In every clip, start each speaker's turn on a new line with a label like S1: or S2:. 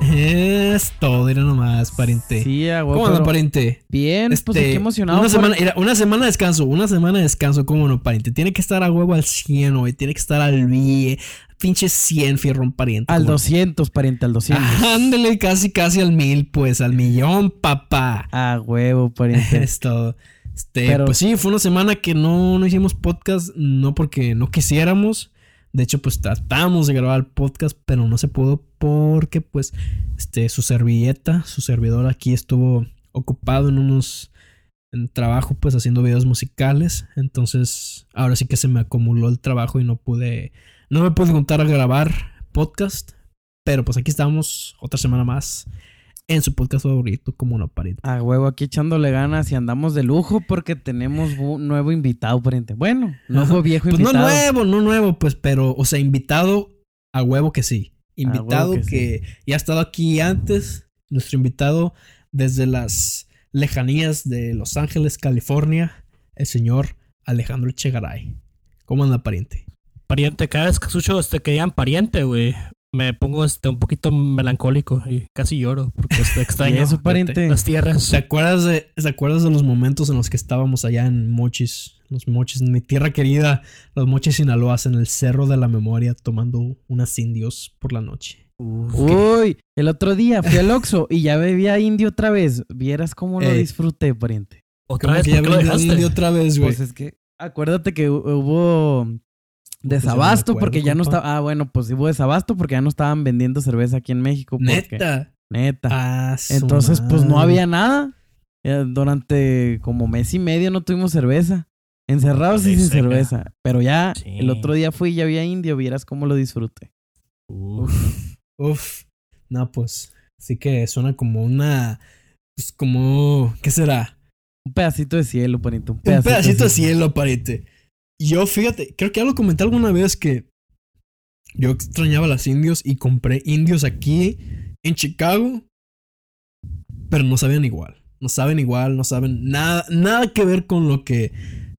S1: Es todo, era nomás, pariente.
S2: Sí, a huevo,
S1: ¿Cómo pariente?
S2: Bien, pues
S1: Este,
S2: qué emocionado.
S1: Una semana, era una semana de descanso, una semana de descanso, cómo no, pariente. Tiene que estar a huevo al 100, güey. Tiene que estar al BIE. Pinche 100, fierrón, pariente.
S2: Al
S1: cómo no.
S2: 200, pariente, al 200.
S1: Ándale, casi, casi al mil, pues, al millón, papá.
S2: A huevo, pariente.
S1: Es todo. Este,
S2: Pero-
S1: pues sí, fue una semana que no, no hicimos podcast, no porque no quisiéramos. De hecho, pues tratamos de grabar el podcast, pero no se pudo porque, pues, este, su servilleta, su servidor aquí estuvo ocupado en unos en trabajo, pues, haciendo videos musicales. Entonces, ahora sí que se me acumuló el trabajo y no pude, no me pude juntar a grabar podcast. Pero pues aquí estamos otra semana más en su podcast favorito, como no pariente.
S2: A huevo, aquí echándole ganas y andamos de lujo porque tenemos un nuevo invitado, pariente. Bueno, nuevo viejo
S1: Pues no
S2: invitado.
S1: nuevo, no nuevo, pues, pero, o sea, invitado a huevo que sí. Invitado que ya ha estado aquí antes. Nuestro invitado desde las lejanías de Los Ángeles, California, el señor Alejandro Chegaray. ¿Cómo anda, pariente?
S3: Pariente, cada vez que escucho este, que digan pariente, güey, me pongo este, un poquito melancólico y casi lloro porque este,
S2: ¿Y
S3: extraño
S2: eso, pariente?
S3: las tierras.
S1: ¿Te acuerdas, de, ¿Te acuerdas de los momentos en los que estábamos allá en Mochis? Los Mochis, en mi tierra querida, los Mochis Sinaloas, en el Cerro de la Memoria, tomando unas indios por la noche.
S2: Uy, el otro día fui al Oxxo y ya bebía indio otra vez. Vieras cómo lo
S1: Ey.
S2: disfruté, pariente.
S3: Otra vez,
S1: que ya
S3: ¿por qué lo
S1: vendí
S3: dejaste?
S1: indio otra vez, güey.
S2: Pues es que acuérdate que hu- hubo desabasto
S1: Pues
S2: porque ya no estaba. Ah, bueno, pues hubo desabasto porque ya no estaban vendiendo cerveza aquí en México. porque-
S1: Neta.
S2: Neta.
S1: Ah,
S2: Entonces, pues no había nada. Durante como mes y medio no tuvimos cerveza. Encerrados y sin cerveza. Pero ya
S3: Sí.
S2: el otro día fui y ya había indio. Vieras cómo lo disfruté.
S3: Uf.
S1: Uf. No, pues. Sí que suena como una. Pues como. ¿Qué será?
S2: Un pedacito de cielo, pariente. Un
S1: Un
S2: pedacito,
S1: pedacito de cielo, pariente. Yo, fíjate, creo que ya lo comenté alguna vez que. Yo extrañaba las indios y compré indios aquí en Chicago. Pero no saben igual. No saben igual, no saben nada, nada que ver con lo que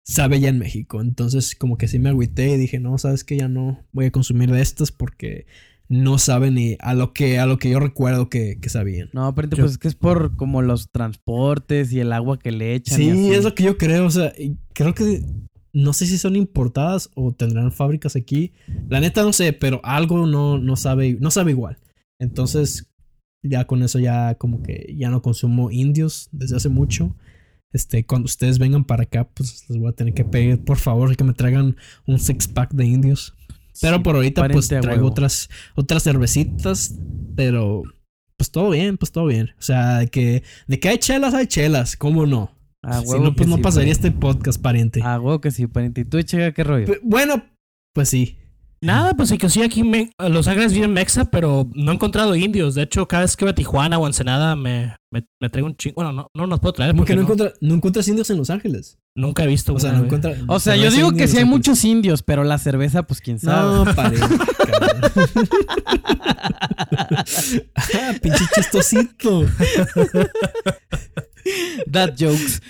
S1: sabe ya en México. Entonces, como que sí me agüité y dije, no, sabes que ya no voy a consumir de estas porque no saben ni a lo que, a lo que yo recuerdo que, que sabían.
S2: No,
S1: Yo-
S2: pues es que es por como los transportes y el agua que le echan. y
S1: Sí,
S2: así.
S1: es lo que yo creo. O sea, creo que no sé si son importadas o tendrán fábricas aquí. La neta no sé, pero algo no, no sabe, no sabe igual. Entonces, ya con eso ya como que ya no consumo indios desde hace mucho. Este, cuando ustedes vengan para acá, pues les voy a tener que pedir, por favor, que me traigan un six pack de indios. Pero
S2: Sí,
S1: por ahorita, pues traigo otras, otras cervecitas. Pero, pues todo bien, pues todo bien. O sea, de que, de que hay chelas, hay chelas, ¿cómo no? Si no, pues no
S2: sí,
S1: pasaría
S2: pariente.
S1: este podcast, pariente.
S2: A huevo que sí, pariente. ¿Y tú, Chega, qué rollo?
S1: Bueno, pues sí.
S3: Nada, pues sí que sí, aquí en Me- en Los Ángeles vive Mexa, pero no he encontrado indios. De hecho, cada vez que voy a Tijuana o Ensenada me, me, me traigo un chingo. Bueno, no, no los puedo traer porque
S1: que no,
S3: no-
S1: encuentra- no encuentras indios en Los Ángeles.
S3: nunca he visto
S1: O sea, no
S3: güey.
S1: encuentras.
S2: O sea, yo digo que
S1: en
S2: sí hay muchos indios, pero la cerveza, pues quién sabe.
S1: No, cabrón. ah, pinche chistosito.
S2: That jokes.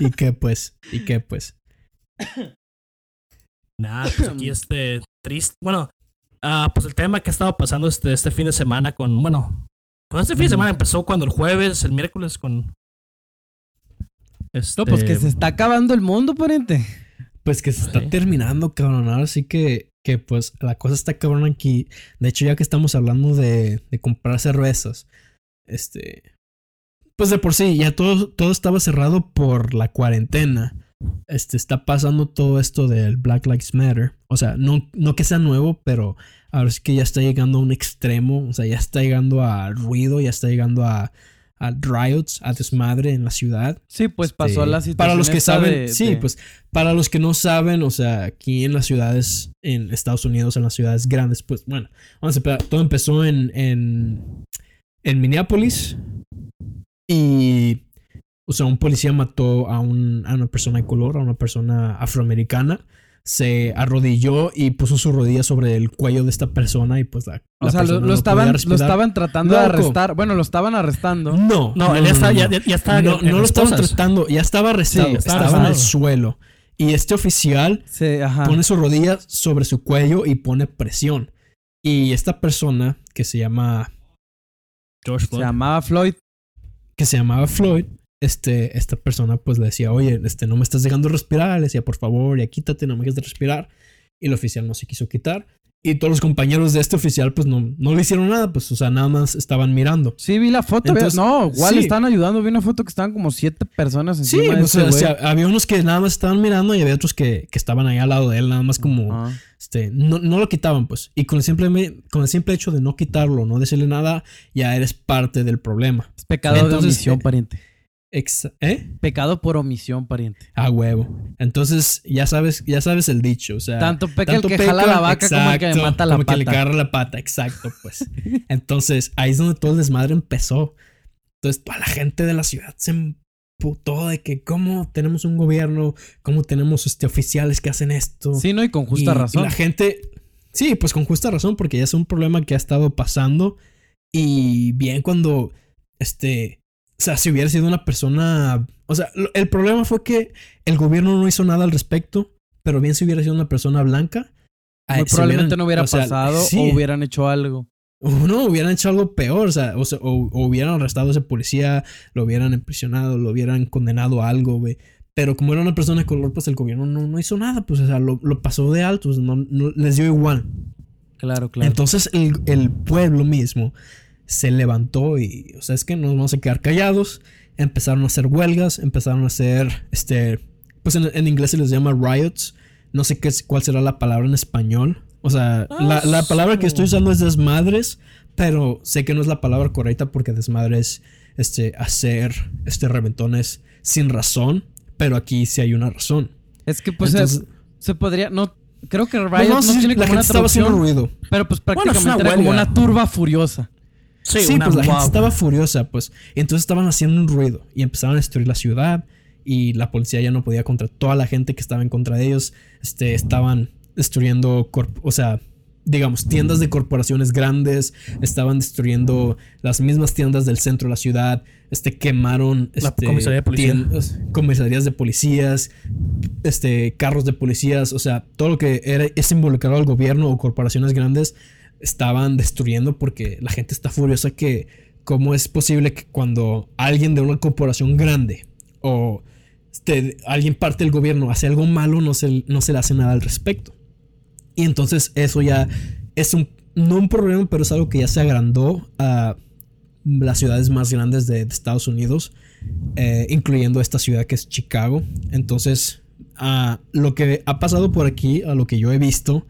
S1: ¿Y qué pues? ¿Y qué pues?
S3: Nah, pues aquí este triste. Bueno, ah, pues el tema que ha estado pasando este, este fin de semana con. Bueno, pues este fin de semana empezó cuando el jueves, el miércoles con. Este,
S2: No, pues que se está acabando el mundo, pariente.
S1: Pues que se está
S3: Sí.
S1: terminando, cabrón. Ahora sí que, que pues la cosa está cabrón aquí. De hecho, ya que estamos hablando de, de comprar cervezas, este. Pues de por sí, ya todo, todo estaba cerrado por la cuarentena. Este está pasando todo esto del Black Lives Matter. O sea, no, no que sea nuevo, pero ahora sí que ya está llegando a un extremo. O sea, ya está llegando a ruido, ya está llegando a, a riots, a desmadre en la ciudad.
S2: Sí, pues pasó
S1: Este,
S2: la situación.
S1: Para los que saben,
S2: de-
S1: sí,
S2: de-
S1: pues para los que no saben, o sea, aquí en las ciudades, en Estados Unidos, en las ciudades grandes, pues bueno, vamos a empezar. Todo empezó en, en, en Minneapolis y, o sea, un policía mató a, un, a una persona de color, a una persona afroamericana, se arrodilló y puso su rodilla sobre el cuello de esta persona y pues la,
S2: O
S1: la
S2: sea, lo,
S1: no
S2: estaban, lo estaban tratando de arrestar. Bueno, lo estaban arrestando.
S1: No,
S3: No, él ya está- ya- ya está
S1: No,
S3: en- en
S1: no lo estaban tratando, ya estaba arrestado,
S2: Sí,
S3: estaba
S1: estaba en el suelo. Y este oficial
S2: Sí, ajá.
S1: pone su rodilla sobre su cuello y pone presión. Y esta persona que se llama
S3: George
S2: Se
S3: Floyd.
S2: llamaba Floyd.
S1: Que se llamaba Floyd, este, esta persona pues le decía, oye, este, no me estás dejando respirar, le decía, por favor, ya quítate, no me dejes de respirar. Y el oficial no se quiso quitar. Y todos los compañeros de este oficial pues no, no le hicieron nada, pues o sea, nada más estaban mirando.
S2: Sí, vi la foto.
S1: Entonces,
S2: no, igual
S1: sí.
S2: estaban ayudando. Vi una foto que estaban como siete personas
S1: Sí,
S2: encima de ese
S1: o
S2: güey.
S1: sea, había unos que nada más estaban mirando y había otros que, que estaban ahí al lado de él, nada más como. Este, no, no lo quitaban pues. Y con el, simple, con el simple hecho de no quitarlo, no decirle nada, ya eres parte del problema.
S2: Es pecado de omisión,
S1: eh,
S2: pariente.
S1: ¿Eh?
S2: Pecado por omisión, pariente.
S1: A huevo. Entonces, ya sabes, ya sabes el dicho. O sea,
S2: Tanto peca el que
S1: peca,
S2: jala la vaca como el que
S1: exacto,
S2: mata la
S1: como que le
S2: pata.
S1: agarra la pata, exacto, pues. Entonces, ahí es donde todo el desmadre empezó. Entonces, toda la gente de la ciudad se emputó de que cómo tenemos un gobierno, cómo tenemos este, oficiales que hacen esto.
S2: Sí, no, y con justa
S1: Y- y
S2: razón.
S1: la gente, sí, pues con justa razón, porque ya es un problema que ha estado pasando. Y bien cuando, este, o sea, si hubiera sido una persona, o sea, el problema fue que el gobierno no hizo nada al respecto, pero bien si hubiera sido una persona blanca.
S2: Muy
S1: eh,
S2: probablemente
S1: hubieran-
S2: no hubiera
S1: o sea,
S2: pasado
S1: sí,
S2: o hubieran hecho algo.
S1: O no, hubieran hecho algo peor, o sea, o, sea, o- o hubieran arrestado a ese policía, lo hubieran impresionado, lo hubieran condenado a algo, güey. Pero como era una persona de color, pues el gobierno no, no hizo nada, pues, o sea, lo, lo pasó de alto, pues, no- no- les dio igual.
S2: Claro, claro.
S1: Entonces el, el pueblo mismo se levantó y, o sea, es que no nos vamos a quedar callados. Empezaron a hacer huelgas, empezaron a hacer, este, pues en, en inglés se les llama riots. No sé qué, cuál será la palabra en español. O sea, la, la palabra que estoy usando es desmadres, pero sé que no es la palabra correcta porque desmadre es, este, hacer, este, reventones sin razón. Pero aquí sí hay una razón.
S2: es que pues
S1: Entonces,
S2: es- se podría, no, creo que Riot
S1: pues,
S2: no, tiene
S1: la
S2: como una
S1: gente estaba haciendo ruido.
S2: pero pues
S3: Bueno,
S2: prácticamente era como
S3: huelga.
S2: una turba furiosa.
S3: Sí,
S1: Sí,
S3: una
S1: pues la gente estaba furiosa, pues. Y entonces estaban haciendo un ruido y empezaron a destruir la ciudad y la policía ya no podía contra toda la gente que estaba en contra de ellos. Este, estaban destruyendo, o sea, digamos, tiendas de corporaciones grandes, estaban destruyendo las mismas tiendas del centro de la ciudad, este, quemaron
S3: La
S1: este,
S3: comisaría de
S1: tiendas- comisarías de policías, este, carros de policías, o sea, todo lo que era, es involucrado al gobierno o corporaciones grandes estaban destruyendo porque la gente está furiosa que cómo es posible que cuando alguien de una corporación grande o este, alguien parte del gobierno hace algo malo no se, no se le hace nada al respecto. Y entonces eso ya es un, no un problema, pero es algo que ya se agrandó a las ciudades más grandes de, Estados Unidos, eh, incluyendo esta ciudad que es Chicago. Entonces, a lo que ha pasado por aquí, a lo que yo he visto,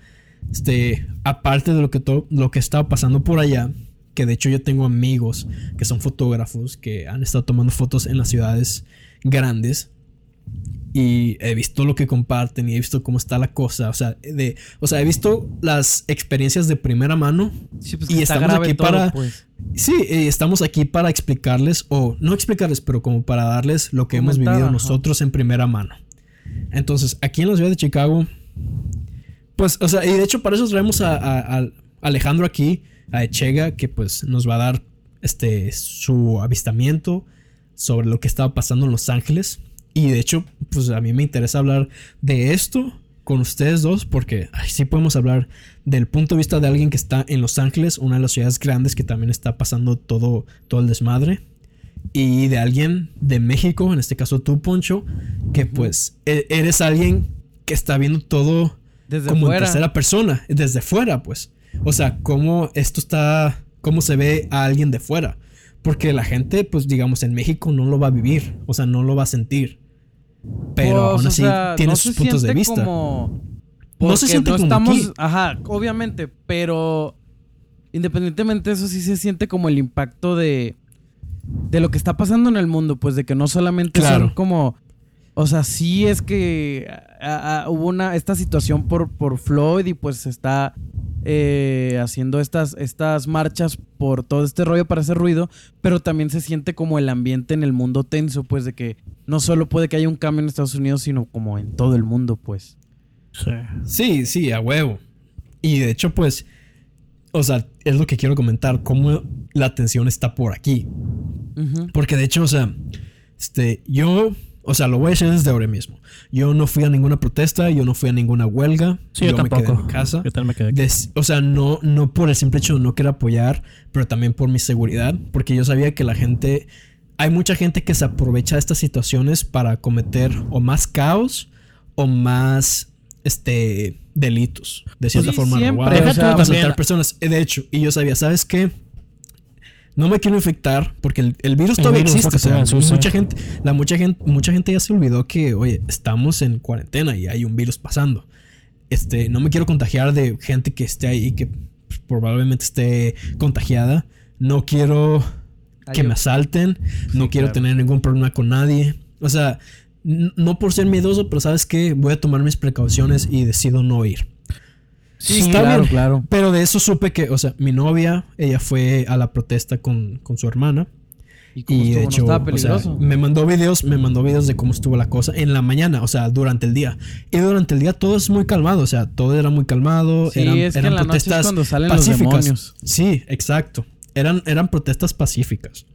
S1: este, aparte de lo que, to- lo que estaba pasando por allá, que de hecho yo tengo amigos que son fotógrafos que han estado tomando fotos en las ciudades grandes y he visto lo que comparten y he visto cómo está la cosa, o sea, de, o sea, he visto las experiencias de primera mano
S2: Sí, pues
S1: Y estamos aquí
S2: todo,
S1: para-
S2: pues.
S1: Sí, eh, estamos aquí para explicarles, o no explicarles, pero como para darles lo que hemos vivido
S2: ajá.
S1: nosotros en primera mano. Entonces, aquí en la ciudad de Chicago, pues, o sea, y de hecho para eso traemos a, a- a Alejandro aquí, a Echega, que pues nos va a dar este su avistamiento sobre lo que estaba pasando en Los Ángeles. Y de hecho, pues a mí me interesa hablar de esto con ustedes dos, porque ay, sí podemos hablar del punto de vista de alguien que está en Los Ángeles, una de las ciudades grandes que también está pasando todo, todo el desmadre. Y de alguien de México, en este caso tú, Poncho, que pues e- eres alguien que está viendo todo
S2: Desde
S1: como
S2: fuera.
S1: en tercera persona, desde fuera, pues. O sea, cómo esto está, cómo se ve a alguien de fuera. Porque la gente, pues digamos, en México no lo va a vivir, o sea, no lo va a sentir. Pero
S2: Pues,
S1: aún
S2: o
S1: así
S2: sea,
S1: tiene
S2: no
S1: sus
S2: se
S1: puntos de vista.
S2: Como...
S1: No se siente como
S2: estamos,
S1: aquí.
S2: Ajá, obviamente, pero independientemente de eso sí se siente como el impacto de de lo que está pasando en el mundo, pues de que no solamente
S1: Claro.
S2: son como o sea, sí es que ah, ah, hubo una esta situación por por Floyd y pues está eh, haciendo estas estas marchas por todo este rollo para hacer ruido, pero también se siente como el ambiente en el mundo tenso, pues de que no solo puede que haya un cambio en Estados Unidos, sino como en todo el mundo, pues.
S3: Sí.
S1: Sí, sí, a huevo. Y de hecho, pues, o sea, es lo que quiero comentar, cómo la atención está por aquí. Porque de hecho, o sea, este, yo, o sea, lo voy a decir desde ahora mismo. Yo no fui a ninguna protesta, yo no fui a ninguna huelga.
S3: Sí, yo,
S1: me quedé
S3: tampoco.
S1: en mi casa.
S3: Yo también me quedé aquí.
S1: Des- o sea, no, no por el simple hecho de no querer apoyar, pero también por mi seguridad, porque yo sabía que la gente, hay mucha gente que se aprovecha de estas situaciones para cometer o más caos o más, este, delitos, de cierta
S2: sí,
S1: forma,
S2: siempre, o sea,
S3: también-
S1: personas. De hecho, y yo sabía, ¿sabes qué? No me quiero infectar porque el, el virus
S3: El
S1: todavía
S3: virus,
S1: existe. O sea, mucha gente, la mucha gente, mucha gente ya se olvidó que, oye, estamos en cuarentena y hay un virus pasando. Este, no me quiero contagiar de gente que esté ahí que pues, probablemente esté contagiada. No quiero que me asalten. No
S2: Sí,
S1: quiero
S2: claro.
S1: tener ningún problema con nadie. O sea, no por ser miedoso, pero sabes que voy a tomar mis precauciones y decido no ir.
S2: Sí,
S1: está
S2: claro,
S1: bien.
S2: claro.
S1: Pero de eso supe que, o sea, mi novia, ella fue a la protesta con, con su hermana.
S2: Y, como
S1: Y
S2: estuvo,
S1: de
S2: no
S1: hecho,
S2: estaba
S1: o sea,
S2: peligroso.
S1: me mandó videos, me mandó videos de cómo estuvo la cosa en la mañana, o sea, durante el día. Y durante el día todo es muy calmado, o sea, todo era muy calmado.
S2: Sí,
S1: eran,
S2: es que
S1: eran
S2: en la noche es
S1: protestas
S2: cuando salen
S1: pacíficas. Sí, exacto. Eran, eran protestas pacíficas.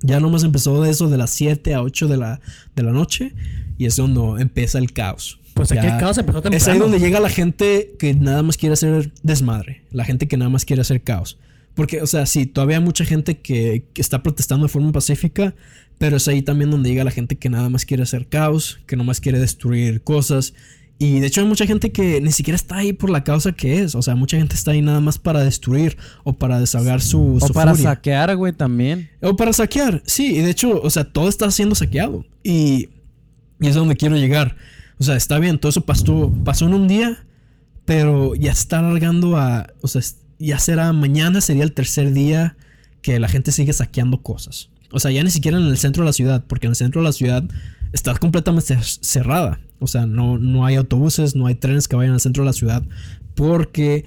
S1: Ya nomás empezó de eso de las 7 a 8 de la, de la noche y es donde empieza el caos.
S3: Pues aquí
S1: Ya-
S3: el caos empezó temprano.
S1: es ahí donde llega la gente que nada más quiere hacer desmadre. La gente que nada más quiere hacer caos. Porque, o sea, sí, todavía hay mucha gente que, que está protestando de forma pacífica. Pero es ahí también donde llega la gente que nada más quiere hacer caos. Que nada más quiere destruir cosas. Y de hecho hay mucha gente que ni siquiera está ahí por la causa que es. O sea, mucha gente está ahí nada más para destruir. O para desahogar su,
S2: O
S1: su
S2: para
S1: furia.
S2: saquear, güey, también.
S1: O para saquear, sí, y de hecho, o sea, todo está siendo saqueado. Y, y es a donde quiero llegar. O sea, está bien, todo eso pasó, pasó en un día, pero ya está alargando a. O sea, ya será mañana, sería el tercer día que la gente sigue saqueando cosas. O sea, ya ni siquiera en el centro de la ciudad, porque en el centro de la ciudad está completamente cer- cerrada. O sea, no, no hay autobuses, no hay trenes que vayan al centro de la ciudad, porque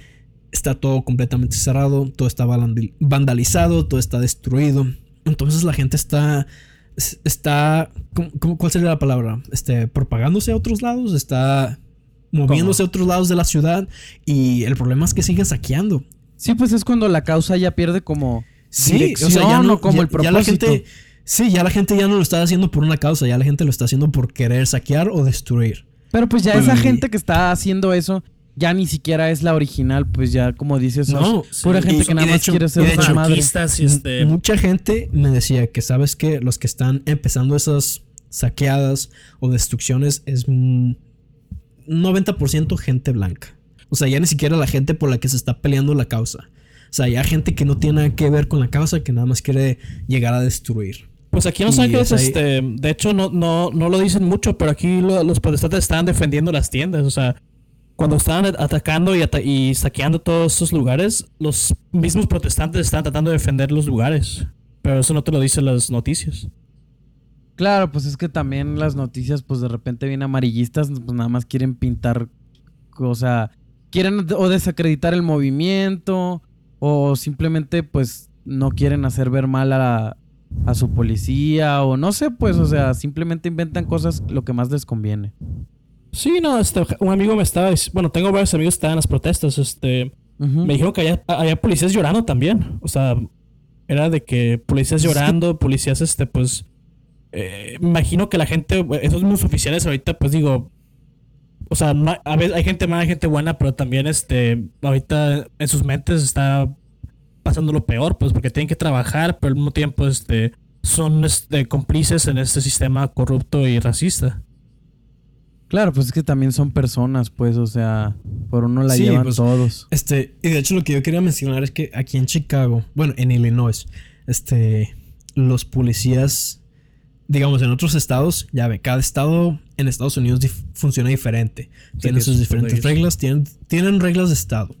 S1: está todo completamente cerrado, todo está vandal- vandalizado, todo está destruido. Entonces la gente está es- está ¿cómo- cuál sería la palabra? Este propagándose a otros lados, está moviéndose a otros lados de la ciudad y el problema es que siguen saqueando.
S2: Sí, pues es cuando la causa ya pierde como
S1: Sí,
S2: dirección
S1: o sea, ya no
S2: como
S1: ya-
S2: el
S1: ya la
S2: propósito.
S1: gente Sí, ya la gente ya no lo está haciendo por una causa, ya la gente lo está haciendo por querer saquear o destruir.
S2: Pero pues ya esa
S1: Y-
S2: gente que está haciendo eso ya ni siquiera es la original, pues ya como dices,
S1: No,
S2: pura gente
S1: y-
S2: que nada más
S1: hecho-
S2: quiere ser
S1: de hecho,
S3: este.
S1: Mucha gente me decía que sabes que los que están empezando esas saqueadas o destrucciones es un 90% gente blanca. O sea, ya ni siquiera la gente por la que se está peleando la causa. O sea, ya gente que no tiene nada que ver con la causa, que nada más quiere llegar a destruir.
S3: Pues aquí en Los Ángeles,
S1: es
S3: este, de hecho, no, no, no lo dicen mucho, pero aquí lo- los protestantes estaban defendiendo las tiendas. O sea, cuando estaban atacando y, saqueando todos esos lugares, los mismos protestantes estaban tratando de defender los lugares. Pero eso no te lo dicen las noticias.
S2: Claro, pues es que también las noticias, pues de repente bien amarillistas, pues nada más quieren pintar, o sea, quieren o desacreditar el movimiento o simplemente pues no quieren hacer ver mal a su policía o no sé, pues, o sea, simplemente inventan cosas lo que más les conviene.
S3: Sí, no, este, un amigo me estaba, bueno, tengo varios amigos que estaban en las protestas, este, me dijeron que había, había policías llorando también, o sea, era de que policías llorando, policías, este, pues, eh, me imagino que la gente, esos mismos oficiales ahorita, pues digo, o sea, no a veces hay gente mala, hay gente buena, pero también, este, ahorita en sus mentes está pasando lo peor, pues, porque tienen que trabajar, pero al mismo tiempo, este, son, este, cómplices en este sistema corrupto y racista.
S2: Claro, pues es que también son personas, pues, o sea, por uno la
S1: Sí,
S2: llevan
S1: pues,
S2: todos.
S1: Este, y de hecho lo que yo quería mencionar es que aquí en Chicago, bueno, en Illinois, este, los policías, digamos, en otros estados, ya ve, cada estado en Estados Unidos dif- funciona diferente. Tienen
S3: que
S1: sus diferentes reglas, tienen, tienen reglas de estado.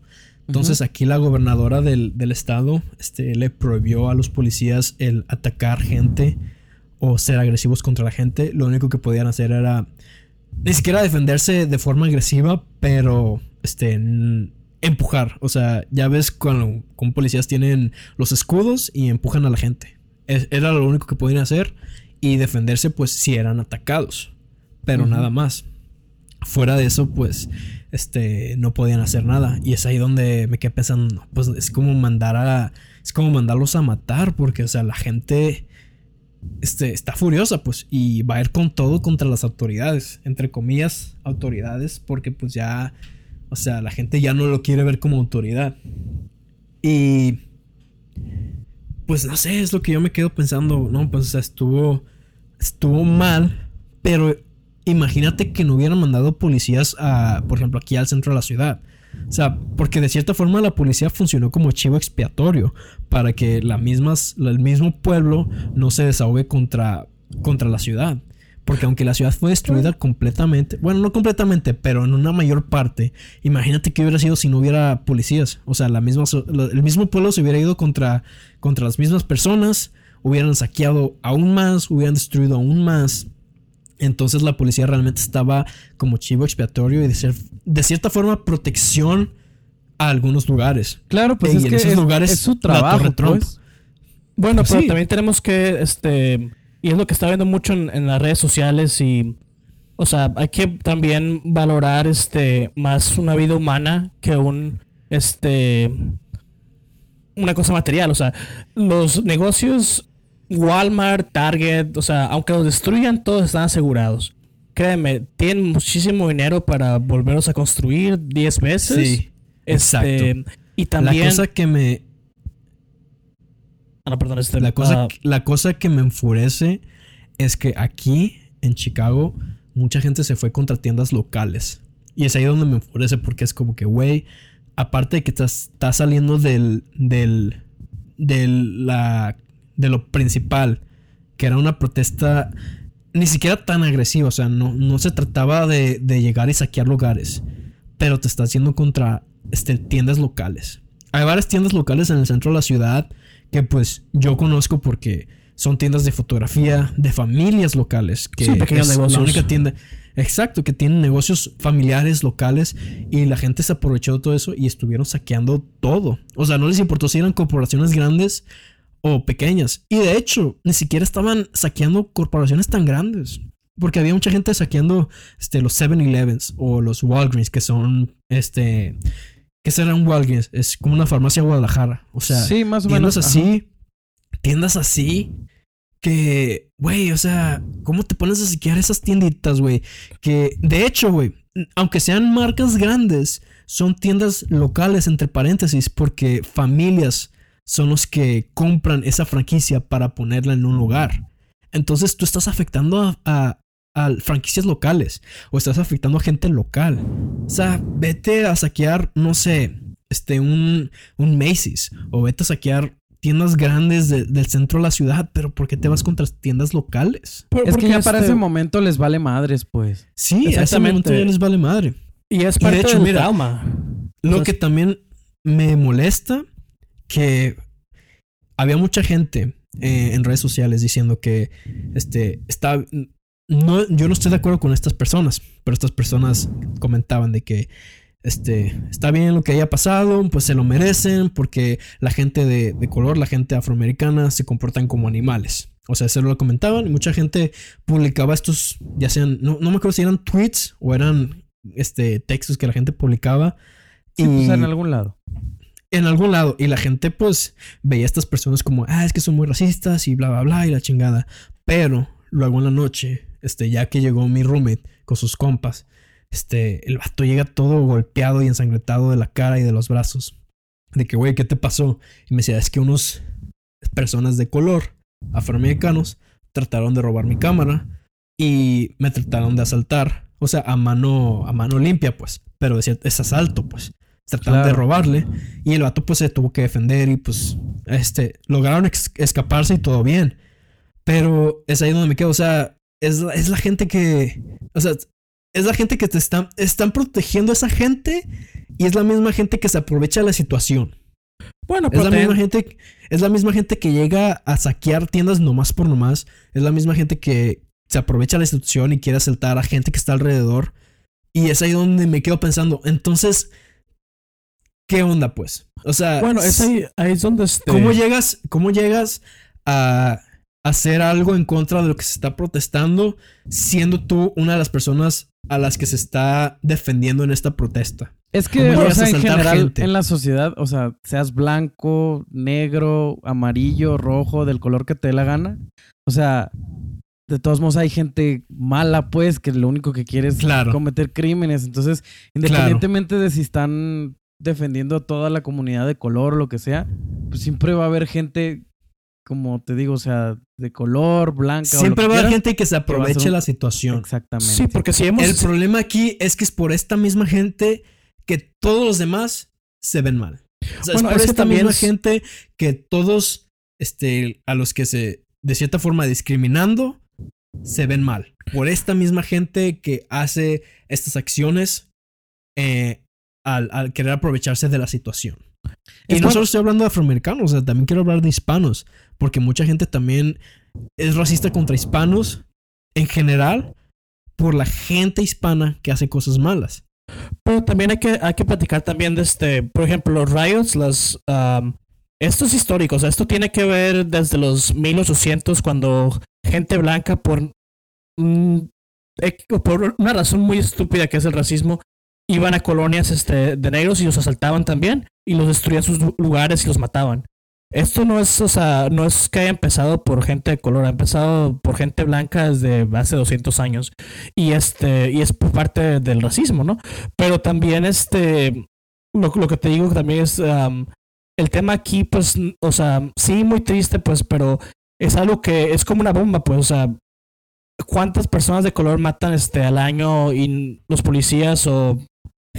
S1: Entonces aquí la gobernadora del, del estado este, le prohibió a los policías el atacar gente o ser agresivos contra la gente. Lo único que podían hacer era ni siquiera defenderse de forma agresiva, pero este empujar. O sea, ya ves cuando con policías tienen los escudos y empujan a la gente. Es- era lo único que podían hacer y defenderse pues si eran atacados, pero nada más. fuera de eso, pues, este, no podían hacer nada. Y es ahí donde me quedé pensando, pues es como mandar a, es como mandarlos a matar, porque, o sea, la gente, este, está furiosa, pues, y va a ir con todo contra las autoridades, entre comillas, autoridades, porque pues ya, o sea, la gente ya no lo quiere ver como autoridad. Y, pues, no sé, es lo que yo me quedo pensando, no, pues, o sea, estuvo, estuvo mal, pero imagínate que no hubieran mandado policías a, por ejemplo, aquí al centro de la ciudad. O sea, porque de cierta forma la policía funcionó como chivo expiatorio para que la mismas, el mismo pueblo no se desahogue contra, contra la ciudad. Porque aunque la ciudad fue destruida completamente, bueno, no completamente, pero en una mayor parte, imagínate qué hubiera sido si no hubiera policías. O sea, la misma, el mismo pueblo se hubiera ido contra, contra las mismas personas, hubieran saqueado aún más, hubieran destruido aún más. Entonces la policía realmente estaba como chivo expiatorio y de, ser, de cierta forma protección a algunos lugares.
S2: Claro, pues
S1: Y
S2: es
S1: en
S2: que
S1: esos
S2: es,
S1: lugares,
S2: es su trabajo, pues.
S3: Bueno,
S1: Pues
S3: pero
S1: sí.
S3: también tenemos que, este, y es lo que está viendo mucho en, en las redes sociales y, o sea, hay que también valorar, este, más una vida humana que un, este, una cosa material. O sea, los negocios, Walmart, Target, o sea, aunque los destruyan, todos están asegurados. Créeme, tienen muchísimo dinero para volverlos a construir 10 veces.
S1: Sí,
S3: Este,
S1: exacto.
S3: Y también...
S1: La cosa que me,
S3: Ah, no, perdón, este,
S1: la cosa,
S3: ah,
S1: la cosa que me enfurece es que aquí en Chicago mucha gente se fue contra tiendas locales. Y es ahí donde me enfurece porque es como que, güey, aparte de que estás, estás saliendo del, del, del, la, de lo principal, que era una protesta ni siquiera tan agresiva, o sea, no, no se trataba de, de llegar y saquear lugares, pero te estás haciendo contra este, tiendas locales. Hay varias tiendas locales en el centro de la ciudad que pues yo conozco porque son tiendas de fotografía de familias locales, que
S3: Sí, pequeños
S1: es
S3: negocios.
S1: la única tienda, exacto, que tienen negocios familiares locales y la gente se aprovechó de todo eso y estuvieron saqueando todo. O sea, no les importó si eran corporaciones grandes o pequeñas. Y de hecho, ni siquiera estaban saqueando corporaciones tan grandes. Porque había mucha gente saqueando este, los 7-Elevens o los Walgreens, que son, este, ¿qué será un Walgreens? Es como una farmacia Guadalajara. O sea,
S2: sí, más o
S1: tiendas
S2: menos.
S1: así, tiendas así, que, güey, o sea, ¿cómo te pones a saquear esas tienditas, güey? Que, de hecho, güey, aunque sean marcas grandes, son tiendas locales, entre paréntesis, porque familias son los que compran esa franquicia para ponerla en un lugar. Entonces tú estás afectando a, a- a franquicias locales o estás afectando a gente local. O sea, vete a saquear, no sé, este, un, un Macy's o vete a saquear tiendas grandes de- del centro de la ciudad, pero ¿por qué te vas contra tiendas locales?
S3: por-
S2: Es
S3: porque
S2: que ya para
S3: este-
S2: ese momento les vale madres, pues.
S1: Sí, a ese
S3: Exactamente.
S1: momento ya les vale madre.
S3: Y es
S1: Y de
S3: parte
S1: hecho,
S3: del
S1: mira,
S3: trauma.
S1: Lo
S3: Entonces-
S1: que también me molesta que había mucha gente eh, en redes sociales diciendo que este está no yo no estoy de acuerdo con estas personas, pero estas personas comentaban de que este está bien lo que haya pasado, pues se lo merecen porque la gente de, de color, la gente afroamericana se comportan como animales. O sea, eso lo comentaban y mucha gente publicaba estos, ya sean, no, no me acuerdo si eran tweets o eran este textos que la gente publicaba
S2: Sí, pues
S1: y-
S2: en algún lado.
S1: En algún lado. Y la gente, pues, veía a estas personas como, ah, es que son muy racistas y bla, bla, bla, y la chingada. Pero luego en la noche, este, ya que llegó mi roommate con sus compas, este, el vato llega todo golpeado y ensangrentado de la cara y de los brazos. De que, güey, ¿qué te pasó? Y me decía, es que unos personas de color, afroamericanos, trataron de robar mi cámara y me trataron de asaltar. O sea, a mano, a mano limpia, pues. Pero decía, es asalto, pues. Trataron de robarle. Y el vato, pues, se tuvo que defender y, pues, este, lograron escaparse y todo bien. Pero es ahí donde me quedo. O sea, es, es la gente que. O sea, es la gente que te están, están protegiendo a esa gente y es la misma gente que se aprovecha de la situación.
S3: Bueno,
S1: Es la misma gente, es la misma gente que llega a saquear tiendas nomás por nomás. Es la misma gente que se aprovecha de la institución y quiere asaltar a gente que está alrededor. Y es ahí donde me quedo pensando. Entonces, ¿qué onda, pues? O sea,
S3: bueno, es ahí, ahí es donde este,
S1: ¿cómo llegas, cómo llegas a hacer algo en contra de lo que se está protestando, siendo tú una de las personas a las que se está defendiendo en esta protesta.
S2: Es que,
S1: ¿Cómo
S2: o
S1: llegas
S2: sea,
S1: a
S2: en
S1: asaltar
S2: general,
S1: gente?
S2: en la sociedad, o sea, seas blanco, negro, amarillo, rojo, del color que te dé la gana. O sea, de todos modos hay gente mala, pues, que lo único que quiere es
S1: Claro.
S2: cometer crímenes. Entonces, independientemente de si están defendiendo a toda la comunidad de color o lo que sea, pues siempre va a haber gente, como te digo, o sea, de color, blanca. o lo
S1: Siempre va a haber gente que se aproveche
S2: un-
S1: la situación.
S2: Exactamente.
S3: Sí, porque si hemos...
S1: El problema aquí es que es por esta misma gente que todos los demás se ven mal. O sea,
S3: Bueno,
S1: es por
S3: es
S1: esta
S3: también
S1: misma
S3: es-
S1: gente que todos, este, a los que se, de cierta forma, discriminando, se ven mal. Por esta misma gente que hace estas acciones eh, al, al querer aprovecharse de la situación. Y
S2: Es
S1: no solo estoy hablando de afroamericanos, o sea, también quiero hablar de hispanos, porque mucha gente también es racista contra hispanos en general por la gente hispana que hace cosas malas.
S3: Pero también hay que, hay que platicar también de este, por ejemplo, los riots, las... am, esto es histórico, o sea, esto tiene que ver desde los 1800 cuando gente blanca por, mm, por una razón muy estúpida que es el racismo, iban a colonias este, de negros y los asaltaban también y los destruían sus lu- lugares y los mataban. Esto no es, o sea, no es que haya empezado por gente de color, ha empezado por gente blanca desde hace 200 años y este y es parte del racismo, ¿no? Pero también este lo, lo que te digo también es am, el tema aquí, pues, o sea, sí, muy triste, pues, pero es algo que es como una bomba, pues, o sea, ¿cuántas personas de color matan este al año y los policías o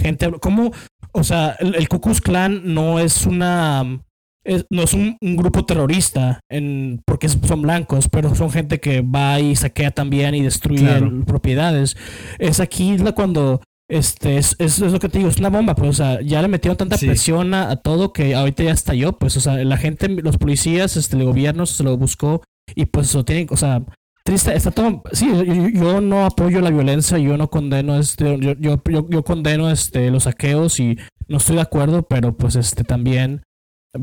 S3: gente, cómo, o sea, el, el Ku Klux Klan no es una es- no es un, un grupo terrorista en, porque son blancos, pero son gente que va y saquea también y destruye
S1: Claro.
S3: propiedades. Es aquí la cuando este es, es, es lo que te digo, es una bomba, pues, o sea, ya le metieron tanta
S1: Sí.
S3: presión a, a todo que ahorita ya estalló, pues, o sea, la gente, los policías, este, el gobierno se lo buscó y pues eso tienen, o sea, triste, está todo, sí, yo, no apoyo la violencia, yo no condeno este, yo, yo, yo, condeno este los saqueos y no estoy de acuerdo, pero pues este también,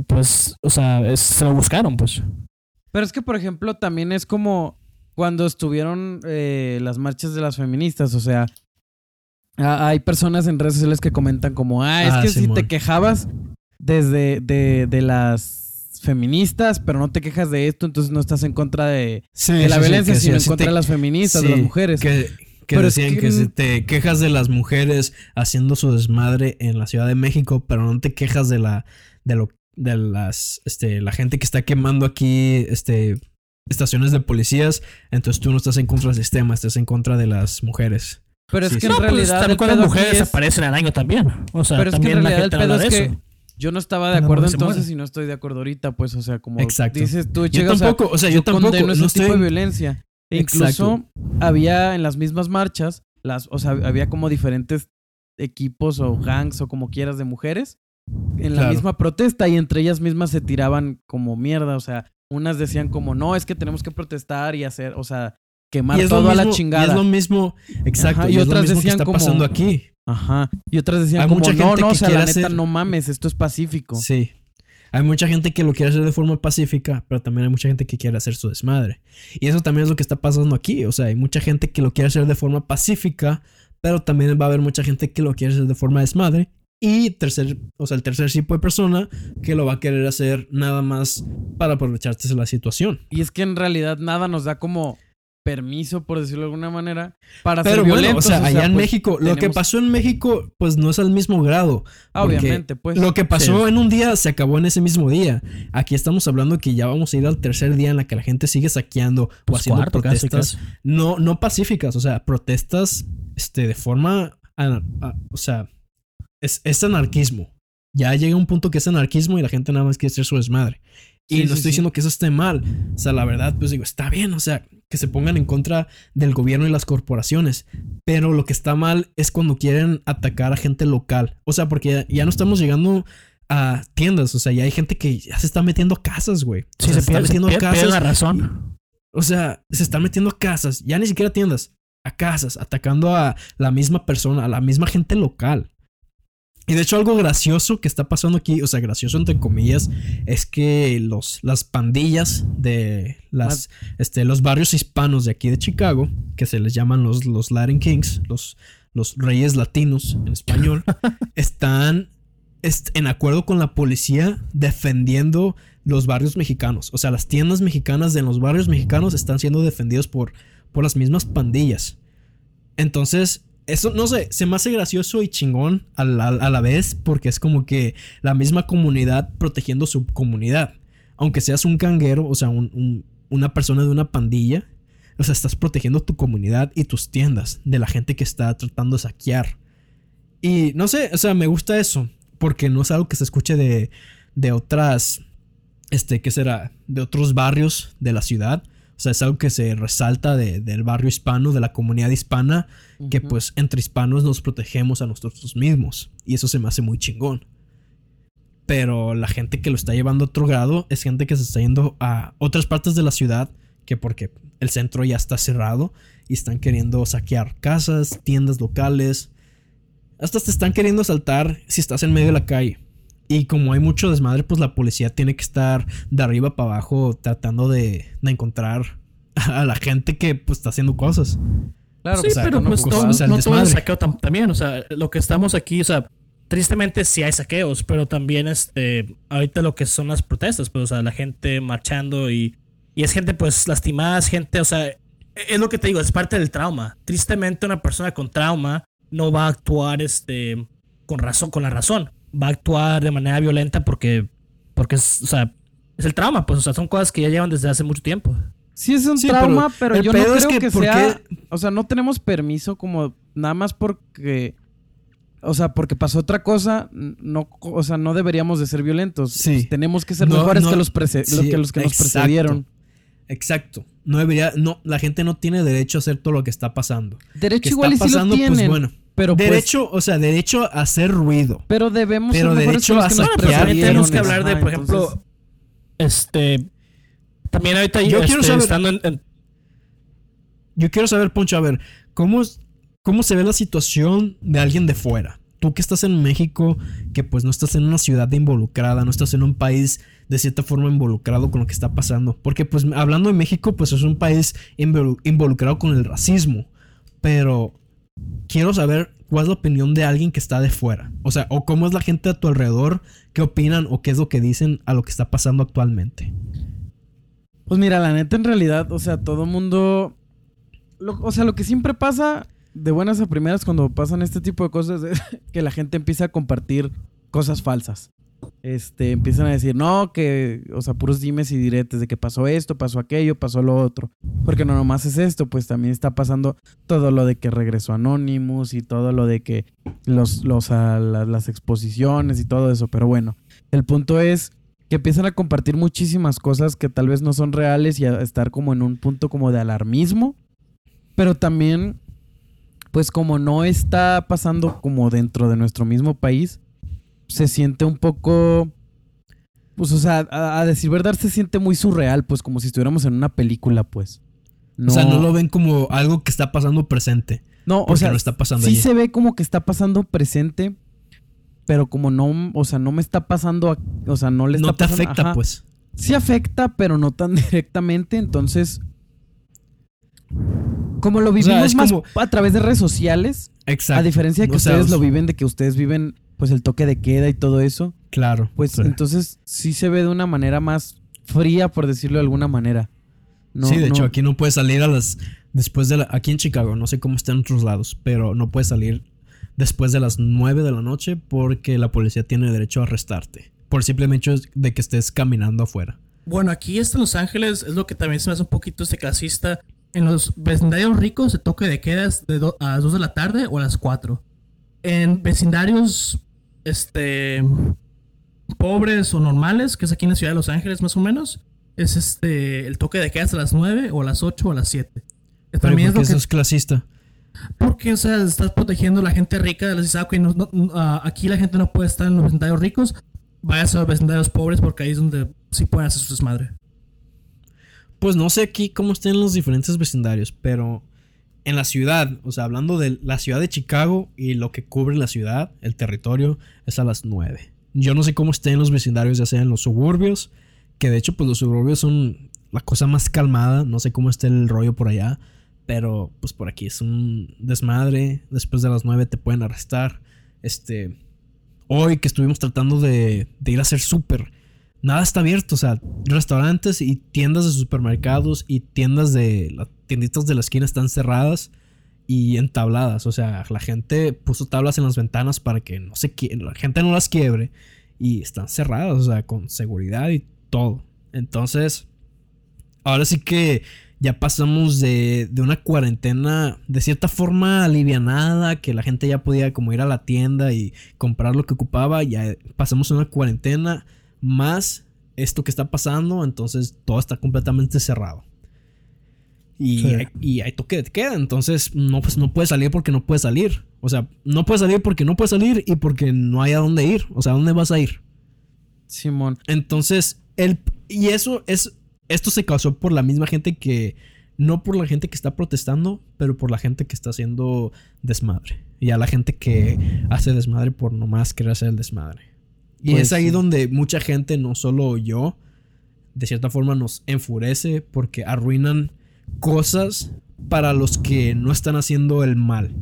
S3: pues, o sea, es- se lo buscaron, pues.
S2: Pero es que, por ejemplo, también es como cuando estuvieron eh, las marchas de las feministas. O sea, a- hay personas en redes sociales que comentan como, ah, es
S1: Ah,
S2: que si te quejabas desde de, de las feministas, pero no te quejas de esto, entonces no estás en contra de, de la violencia, sino en contra de las feministas, de las mujeres.
S1: Que, que
S2: Pero es
S1: decían
S2: que-
S1: que, si te quejas de las mujeres haciendo su desmadre en la Ciudad de México, pero no te quejas de la de lo de las este la gente que está quemando aquí este estaciones de policías, entonces tú no estás en contra del sistema, estás en contra de las mujeres.
S2: Pero es
S1: Sí,
S2: que
S1: sí.
S2: en
S3: No, pues,
S2: realidad
S3: también cuando las
S2: aquí
S3: mujeres
S2: es-
S3: aparecen al año también. O sea,
S2: Pero es que en
S3: también la
S2: realidad el
S3: gente
S2: pedo
S3: habla
S2: es
S3: de
S2: que
S3: eso.
S2: Yo no estaba de acuerdo entonces y no estoy de acuerdo ahorita, pues, o sea, como
S1: Exacto.
S2: dices tú,
S1: Yo
S2: Chega, o sea,
S1: tampoco, o sea, yo, tampoco
S2: condeno ese
S1: no
S2: tipo de violencia. E incluso había en las mismas marchas, las, o sea, había como diferentes equipos o gangs o como quieras de mujeres en la
S1: Claro.
S2: misma protesta y entre ellas mismas se tiraban como mierda, o sea, unas decían como, no, es que tenemos que protestar y hacer, o sea, quemar todo a la
S1: mismo- y
S2: chingada.
S1: es lo mismo, exacto,
S2: Ajá,
S1: y,
S2: y
S1: es lo
S2: otras
S1: mismo que
S2: decían
S1: está
S2: como-
S1: pasando aquí.
S2: Ajá. Y otras decían
S1: Hay
S2: como,
S1: mucha
S2: no,
S1: gente
S2: no, o
S1: que
S2: sea, la neta,
S1: hacer-
S2: no mames, esto es pacífico.
S1: Sí. Hay mucha gente que lo quiere hacer de forma pacífica, pero también hay mucha gente que quiere hacer su desmadre. Y eso también es lo que está pasando aquí. O sea, hay mucha gente que lo quiere hacer de forma pacífica, pero también va a haber mucha gente que lo quiere hacer de forma desmadre. Y tercer, o sea, el tercer tipo de persona que lo va a querer hacer nada más para aprovecharse de la situación.
S2: Y es que en realidad nada nos da como permiso, por decirlo de alguna manera, para
S1: Pero
S2: ser
S1: bueno,
S2: violentos.
S1: o sea, allá en
S2: pues,
S1: México, lo que pasó en México, pues no es al mismo grado.
S2: Ah, Obviamente, pues.
S1: Lo que pasó
S3: Sí.
S1: en un día se acabó en ese mismo día. Aquí estamos hablando que ya vamos a ir al tercer día en la que la gente sigue saqueando o
S3: Pues
S1: haciendo
S3: cuarto,
S1: protestas.
S3: casi.
S1: No, no pacíficas, o sea, protestas este, de forma. a- o sea, es, es anarquismo. Ya llega un punto que es anarquismo y la gente nada más quiere hacer su desmadre. Y
S2: Sí,
S1: no
S2: sí,
S1: estoy
S2: sí.
S1: diciendo que eso esté mal. O sea, la verdad, pues digo, está bien, o sea, que se pongan en contra del gobierno y las corporaciones. Pero lo que está mal es cuando quieren atacar a gente local. O sea, porque ya, ya no estamos llegando a tiendas. O sea, ya hay gente que ya se está metiendo a casas, güey. O
S3: Sí,
S1: sea,
S3: se,
S1: está
S3: pierde, se
S1: metiendo a
S3: pierde la
S1: casas.
S3: razón.
S1: O sea, se están metiendo a casas, ya ni siquiera tiendas, a casas, atacando a la misma persona, a la misma gente local. Y de hecho algo gracioso que está pasando aquí, o sea, gracioso entre comillas, es que los, las pandillas de las, este, los barrios hispanos de aquí de Chicago, que se les llaman los, los Latin Kings, los, los reyes latinos en español, están en acuerdo con la policía defendiendo los barrios mexicanos. O sea, las tiendas mexicanas de los barrios mexicanos están siendo defendidos por, por las mismas pandillas. Entonces, eso, no sé, se me hace gracioso y chingón a la, vez porque es como que la misma comunidad protegiendo su comunidad. Aunque seas un canguero, o sea, una persona de una pandilla, o sea, estás protegiendo tu comunidad y tus tiendas de la gente que está tratando de saquear. Y no sé, o sea, me gusta eso porque no es algo que se escuche de, de otras, este, ¿qué será? De otros barrios de la ciudad. O sea, es algo que se resalta del barrio hispano, de la comunidad hispana, que pues entre hispanos nos protegemos a nosotros mismos. Y eso se me hace muy chingón. Pero la gente que lo está llevando a otro grado es gente que se está yendo a otras partes de la ciudad, que porque el centro ya está cerrado y están queriendo saquear casas, tiendas locales. Hasta te están queriendo saltar si estás en medio de la calle. Y como hay mucho desmadre, pues la policía tiene que estar de arriba para abajo tratando de, encontrar a la gente que pues está haciendo cosas.
S3: Claro, sí, pero pues no, no todo es saqueo también. O sea, lo que estamos aquí, o sea, tristemente sí hay saqueos, pero también este, ahorita lo que son las protestas, pues, o sea, la gente marchando y, y es gente pues lastimada, es gente, o sea, es lo que te digo, es parte del trauma. Tristemente una persona con trauma no va a actuar este, con razón, con la razón va a actuar de manera violenta porque, porque es, o sea, es el trauma, pues, o sea, son cosas que ya llevan desde hace mucho tiempo.
S2: Sí, es un trauma, pero, yo no creo que, sea. O sea, no tenemos permiso como nada más porque. O sea, porque pasó otra cosa, no, o sea, no deberíamos de ser violentos. Sí. Tenemos que ser mejores que, los, que los que nos precedieron.
S1: Exacto. No debería, no, la gente no tiene derecho a hacer todo lo que está pasando.
S2: Derecho igual y pasando, lo pues bueno.
S1: Pero pues derecho, o sea, derecho a hacer ruido.
S2: Pero debemos
S1: pero derecho a saquear.
S3: tenemos que hablar de, por ejemplo, este también ahorita yo quiero este, saber, estando en,
S1: Yo quiero saber, Poncho, a ver, ¿cómo, ¿cómo se ve la situación de alguien de fuera? Tú que estás en México, que pues no estás en una ciudad involucrada, no estás en un país de cierta forma involucrado con lo que está pasando. Porque pues hablando de México, pues es un país involucrado con el racismo. Pero quiero saber cuál es la opinión de alguien que está de fuera. O sea, o cómo es la gente a tu alrededor, qué opinan o qué es lo que dicen a lo que está pasando actualmente.
S2: Pues mira, la neta en realidad, o sea, todo mundo... o sea, lo que siempre pasa de buenas a primeras cuando pasan este tipo de cosas es que la gente empieza a compartir cosas falsas este, empiezan a decir, no, que, o sea, puros dimes y diretes de que pasó esto, pasó aquello, pasó lo otro. Porque no nomás es esto, pues también está pasando todo lo de que regresó Anonymous y todo lo de que los, los, las exposiciones y todo eso. Pero bueno, el punto es que empiezan a compartir muchísimas cosas que tal vez no son reales y a estar como en un punto como de alarmismo. Pero también, pues como no está pasando como dentro de nuestro mismo país, se siente un poco. Pues, o sea, a, decir verdad, se siente muy surreal, pues, como si estuviéramos en una película, pues.
S1: O sea, no lo ven como algo que está pasando presente.
S2: No, o sea, está pasando sí se ve como que está pasando presente, pero como no, o sea, no me está pasando, o sea, no le está
S1: No te afecta, pues.
S2: Sí afecta, pero no tan directamente, entonces como lo vivimos más a través de redes sociales,
S1: Exacto.
S2: a diferencia de que ustedes lo viven, de que ustedes viven pues el toque de queda y todo eso.
S1: Claro.
S2: Pues entonces sí se ve de una manera más fría, por decirlo de alguna manera.
S1: sí, de hecho, aquí no puedes salir a las. Después de la. Aquí en Chicago, no sé cómo está en otros lados, pero no puedes salir después de las 9 de la noche porque la policía tiene derecho a arrestarte. Por simplemente hecho de que estés caminando afuera.
S3: Bueno, aquí en Los Ángeles es lo que también se me hace un poquito este clasista. En los vecindarios ricos se toque de quedas de a las 2 de la tarde o a las 4. En vecindarios este pobres o normales, que es aquí en la ciudad de Los Ángeles más o menos, es este el toque de queda hasta las 9 o las 8 o las 7.
S1: También es eso es clasista.
S3: Porque, o sea, estás protegiendo a la gente rica. Les dices, ah, aquí la gente no puede estar en los vecindarios ricos. Vaya a los vecindarios pobres porque ahí es donde sí pueden hacer su desmadre.
S1: Pues no sé aquí cómo estén los diferentes vecindarios, pero en la ciudad, o sea, hablando de la ciudad de Chicago y lo que cubre la ciudad, el territorio, es a las 9. Yo no sé cómo estén los vecindarios, ya sea en los suburbios, que de hecho, pues los suburbios son la cosa más calmada, no sé cómo esté el rollo por allá, pero pues por aquí es un desmadre, después de las 9 te pueden arrestar, este, hoy que estuvimos tratando de, de ir a hacer súper, nada está abierto, o sea, restaurantes y tiendas de supermercados y tiendas de las tienditas de la esquina están cerradas y entabladas, o sea, la gente puso tablas en las ventanas para que no se la gente no las quiebre y están cerradas, o sea, con seguridad y todo. Entonces, ahora sí que ya pasamos de, de, una cuarentena de cierta forma alivianada, que la gente ya podía como ir a la tienda y comprar lo que ocupaba, ya pasamos a una cuarentena más esto que está pasando, entonces todo está completamente cerrado. Y, hay, y hay toque de queda, entonces no, pues no puede salir porque no puede salir. O sea, no puede salir porque no puede salir y porque no hay a dónde ir. O sea, ¿a dónde vas a ir?
S2: Simón.
S1: Entonces, el, y eso es, esto se causó por la misma gente que, no por la gente que está protestando, pero por la gente que está haciendo desmadre. Y a la gente que hace desmadre por nomás querer hacer el desmadre. Y
S2: Pues
S1: es ahí
S2: sí.
S1: donde mucha gente, no solo yo, de cierta forma nos enfurece porque arruinan cosas para los que no están haciendo el mal.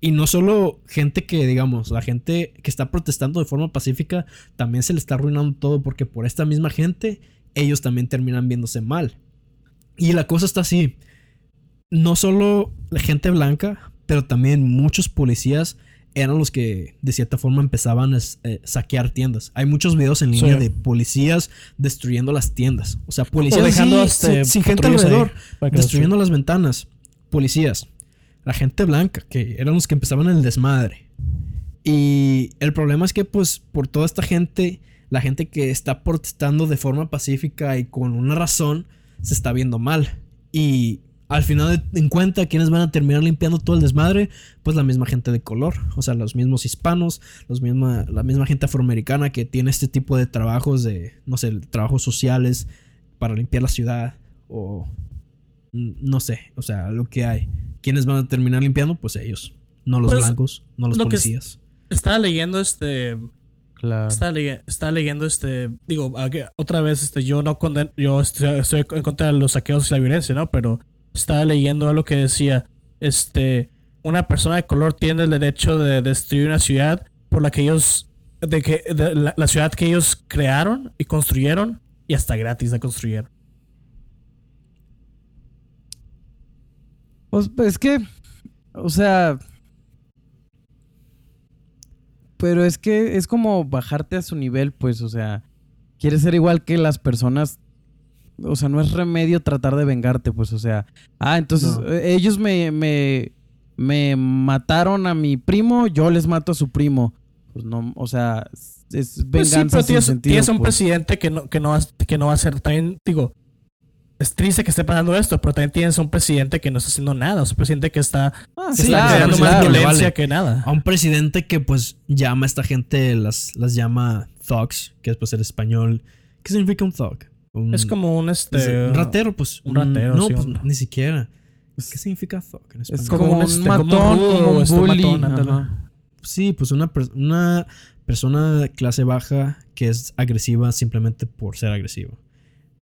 S1: Y no solo gente que, digamos, la gente que está protestando de forma pacífica, también se le está arruinando todo porque por esta misma gente, ellos también terminan viéndose mal. Y la cosa está así. No solo la gente blanca, pero también muchos policías eran los que de cierta forma empezaban a eh, saquear tiendas. Hay muchos videos en línea
S3: Sí.
S1: de policías destruyendo las tiendas. O sea, policías
S3: dejando, este,
S1: sin, gente
S3: ahí
S1: alrededor, destruyendo las ventanas. Policías. La gente blanca, que eran los que empezaban el desmadre. Y el problema es que, pues, por toda esta gente, la gente que está protestando de forma pacífica y con una razón, se está viendo mal. Y al final de en cuenta, ¿quiénes van a terminar limpiando todo el desmadre? Pues la misma gente de color, o sea, los mismos hispanos, los misma, la misma gente afroamericana que tiene este tipo de trabajos de, no sé, trabajos sociales para limpiar la ciudad o mm, no sé, o sea, lo que hay. ¿Quiénes van a terminar limpiando? Pues ellos, no los
S3: Pues,
S1: blancos, no los
S3: lo
S1: policías.
S3: Estaba leyendo este.
S2: Claro.
S3: Estaba leyendo este. Digo, otra vez, este, yo no condeno. Yo estoy, estoy en contra de los saqueos y la violencia, ¿no? Pero estaba leyendo algo que decía. Este. Una persona de color tiene el derecho de destruir una ciudad por la que ellos. De que, la, la ciudad que ellos crearon y construyeron. Y hasta gratis la construyeron.
S2: Pues, pues, es que, o sea, pero es que es como bajarte a su nivel, pues, o sea, quieres ser igual que las personas, o sea, no es remedio tratar de vengarte, pues, o sea, ah, entonces
S1: No.
S2: eh, ellos me, me, me mataron a mi primo, yo les mato a su primo, pues no, o sea, es- es
S3: Pues sí,
S2: venganza
S3: pero
S2: sin sentido,
S3: un
S2: pues.
S3: presidente que no, que, no va, que no va a ser también, digo, es triste que esté pasando esto, pero también tienes un presidente que no está haciendo nada, es un presidente que está,
S2: Ah,
S3: que
S1: sí,
S3: está
S1: claro,
S3: creando
S1: claro,
S3: más
S1: le
S3: violencia
S1: vale.
S3: que nada.
S1: A un presidente que pues llama a esta gente, las, las llama thugs, que es pues el español. ¿Qué significa un thug? Un-
S3: Es como un
S1: es
S3: este
S1: un ratero, pues.
S3: un ratero,
S1: No,
S3: sí,
S1: pues
S3: un-
S1: ni siquiera. ¿Qué significa thug en español?
S2: Es
S3: como
S2: como
S3: un,
S2: un
S3: este,
S2: matón,
S3: como un rudo,
S2: como un
S3: este,
S2: bully,
S3: matón.
S1: Sí, pues una, per- una persona de clase baja que es agresiva simplemente por ser agresiva.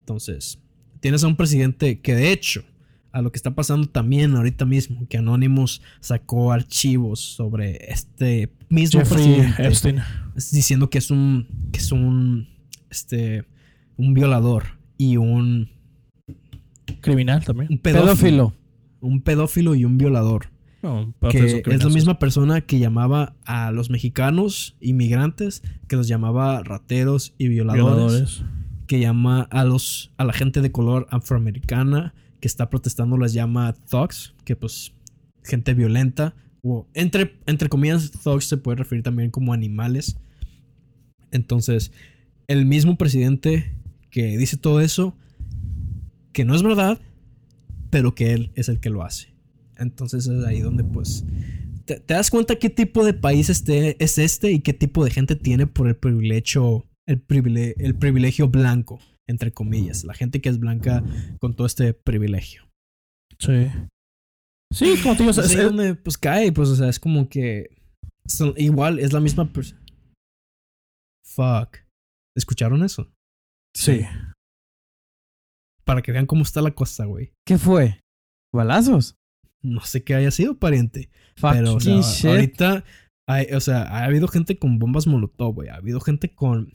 S1: Entonces, tienes a un presidente que de hecho, a lo que está pasando también ahorita mismo, que Anonymous sacó archivos sobre este mismo
S3: Jeffrey
S1: presidente.
S3: Epstein.
S1: diciendo que es un que es un este un violador y un,
S3: Criminal también.
S1: un pedófilo,
S2: Pedófilo.
S1: un pedófilo y un violador
S3: No,
S1: que es la misma persona que llamaba a los mexicanos inmigrantes que los llamaba rateros y violadores,
S3: Violadores.
S1: que llama a los a la gente de color afroamericana que está protestando las llama thugs que pues gente violenta o entre entre comillas thugs se puede referir también como animales entonces el mismo presidente que dice todo eso que no es verdad pero que él es el que lo hace entonces es ahí donde pues te, te das cuenta qué tipo de país este, es este y qué tipo de gente tiene por el privilegio, el, privile- el privilegio blanco, entre comillas. La gente que es blanca con todo este privilegio.
S3: Sí. Sí, como te digo,
S1: Pues ahí
S3: es-
S1: donde, pues cae, pues, o sea, es como que. son- igual, es la misma persona. Fuck. ¿Escucharon eso?
S3: Sí.
S1: Para que vean cómo está la cosa, güey.
S2: ¿Qué fue? ¿Balazos?
S1: No sé qué haya sido, pariente.
S2: Fucking
S1: Pero, o sea,
S2: shit.
S1: ahorita. hay- o sea, ha habido gente con bombas molotov, güey. Ha habido gente con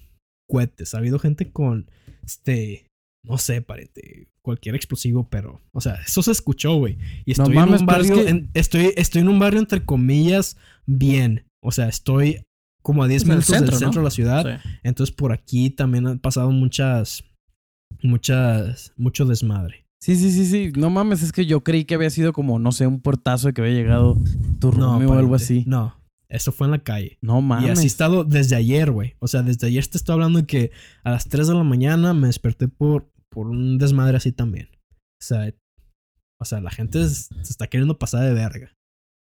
S1: cohetes. Ha habido gente con. Este. No sé, pariente. Cualquier explosivo, pero. O sea, eso se escuchó, güey. Y
S2: No
S1: estoy
S2: mames,
S1: en un
S2: es
S1: barrio.
S2: que-
S1: en- estoy, estoy en un barrio, entre comillas, bien. O sea, estoy como a 10
S3: En el
S1: minutos
S3: centro,
S1: del
S3: ¿no?
S1: centro de la ciudad.
S3: Sí.
S1: Entonces por aquí también han pasado muchas. Muchas. Mucho desmadre.
S2: Sí, sí, sí, sí. No mames, es que yo creí que había sido como, no sé, un portazo de que había llegado tu
S1: No,
S2: o algo así.
S1: No. Eso fue en la calle.
S2: No mames.
S1: Y así he estado desde ayer, güey. O sea, desde ayer te estoy hablando de que a las 3 de la mañana me desperté por, por un desmadre así también. O sea, o sea, la gente es- se está queriendo pasar de verga.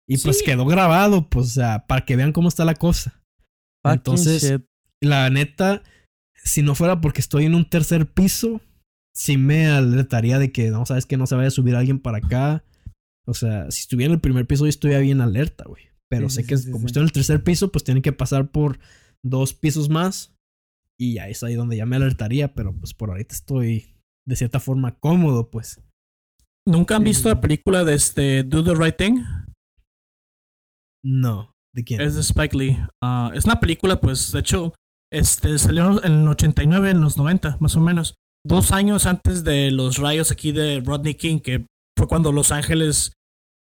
S1: Y pues quedó grabado, pues, o sea, para que vean cómo está la cosa.
S2: Fucking
S1: Entonces,
S2: shit.
S1: la neta, si no fuera porque estoy en un tercer piso, sí me alertaría de que, no, sabes que no se vaya a subir alguien para acá. O sea, si estuviera en el primer piso, yo estuviera bien alerta, güey. Pero
S2: Sí,
S1: sé
S2: sí,
S1: que
S2: sí,
S1: como
S2: sí.
S1: estoy en el tercer piso, pues tienen que pasar por dos pisos más. Y ahí es ahí donde ya me alertaría, pero pues por ahorita estoy de cierta forma cómodo, pues.
S3: ¿Nunca han
S2: Sí,
S3: visto la película de este Do the Right Thing?
S1: No. ¿De quién?
S3: Es de Spike Lee. Ah, es una película, pues, de hecho, este salió en el 89, en los 90, más o menos. Dos años antes de los rayos aquí de Rodney King, que fue cuando Los Ángeles,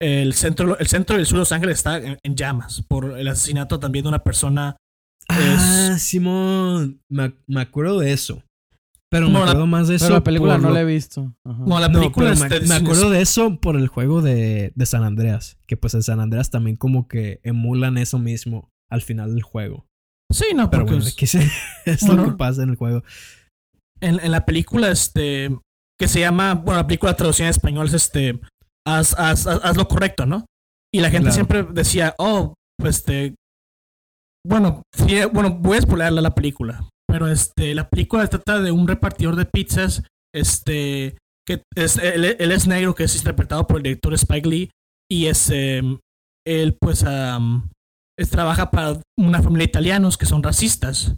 S3: el centro, el centro del sur de Los Ángeles está en, en llamas por el asesinato también de una persona.
S1: Ah, Simón. Me, me acuerdo de eso. Pero me
S3: No, la-
S1: acuerdo más de eso.
S2: Pero la película no
S1: lo-
S2: la he visto. Ajá.
S3: No, la
S1: No,
S3: película
S1: pero
S3: este,
S1: me, me acuerdo de eso por el juego de, de San Andreas. Que pues en San Andreas también como que emulan eso mismo al final del juego.
S3: Sí, no,
S1: Pero bueno,
S3: es-
S1: aquí sí, es
S3: Bueno.
S1: lo que pasa en el juego.
S3: en, en la película, este, que se llama, bueno, la película traducida en español es este, haz, haz, haz, haz lo correcto, ¿no? Y la gente
S1: Claro.
S3: siempre decía, oh, este, bueno, fui- bueno, voy a la película, pero este, la película trata de un repartidor de pizzas, este, que es, él, él es negro, que es interpretado por el director Spike Lee, y es, em, él pues, am, es- trabaja para una familia de italianos que son racistas.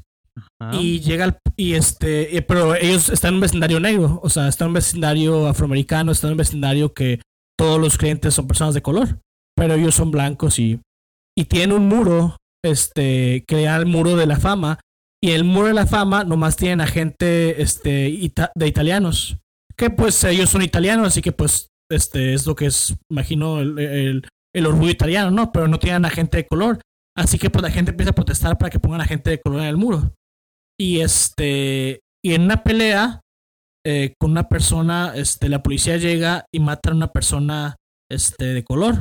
S2: Ajá.
S3: Y llega al, y este, eh, pero ellos están en un vecindario negro, o sea, están en un vecindario afroamericano, están en un vecindario que todos los clientes son personas de color, pero ellos son blancos y, y tienen un muro, este, crea el muro de la fama, y el muro de la fama nomás tienen a gente, este, de italianos, que pues ellos son italianos, así que pues, este, es lo que es, imagino, el, el, orgullo italiano, ¿no? Pero no tienen a gente de color. Así que pues la gente empieza a protestar para que pongan a gente de color en el muro. Y este. Y en una pelea eh, con una persona, este, la policía llega y matan a una persona este, de color.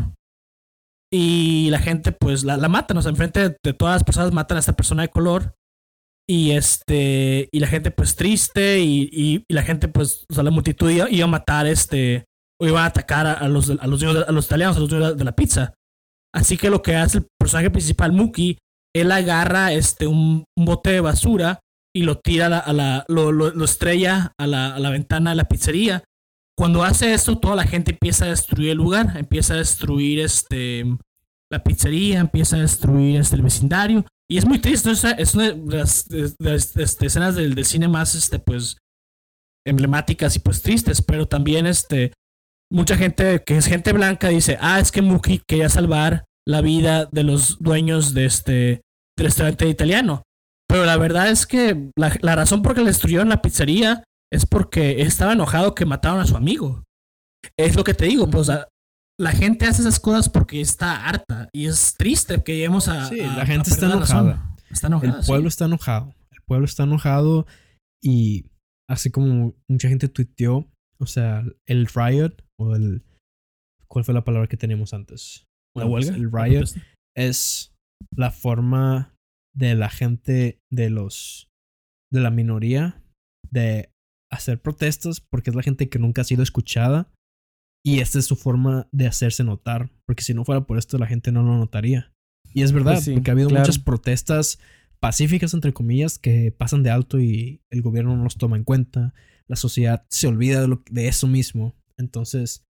S3: Y la gente, pues, la, la matan. O sea, enfrente de todas las personas matan a esta persona de color. Y este. Y la gente, pues, triste. Y, y, la gente, pues, o sea, la multitud iba, iba a matar este. O iba a atacar a, los, a los, de- a los italianos, a los de la- pizza. Así que lo que hace el personaje principal, Muki, él agarra este, un, un bote de basura y lo tira a la, a la- lo, lo- lo estrella a la, a la ventana de la pizzería. Cuando hace esto, toda la gente empieza a destruir el lugar, empieza a destruir este, la pizzería, empieza a destruir este, el vecindario. Y es muy triste, es, una de las, este, escenas del, del cine más este, pues, emblemáticas y pues tristes, pero también este, mucha gente que es gente blanca dice, ah, es que Muki quería salvar la vida de los dueños de este restaurante italiano. Pero la verdad es que la, razón por que le destruyeron la pizzería es porque estaba enojado que mataron a su amigo. Es lo que te digo, pues la gente hace esas cosas porque está harta y es triste que lleguemos a...
S1: Sí,
S3: a-
S1: la gente está enojada.
S3: Está enojada.
S1: El pueblo está enojado. El pueblo está enojado y así como mucha gente tuiteó, o sea, el riot o el... ¿Cuál fue la palabra que teníamos antes?
S3: ¿La
S1: Bueno,
S3: huelga?
S1: El
S3: ¿La
S1: riot es la forma de la gente de los... de la minoría de hacer protestas porque es la gente que nunca ha sido escuchada y esta es su forma de hacerse notar porque si no fuera por esto la gente no lo notaría. Y es verdad,
S2: Pues sí,
S1: porque ha habido
S2: claro.
S1: muchas protestas pacíficas, entre comillas, que pasan de alto y el gobierno no los toma en cuenta. La sociedad se olvida de, lo, de eso mismo. Entonces,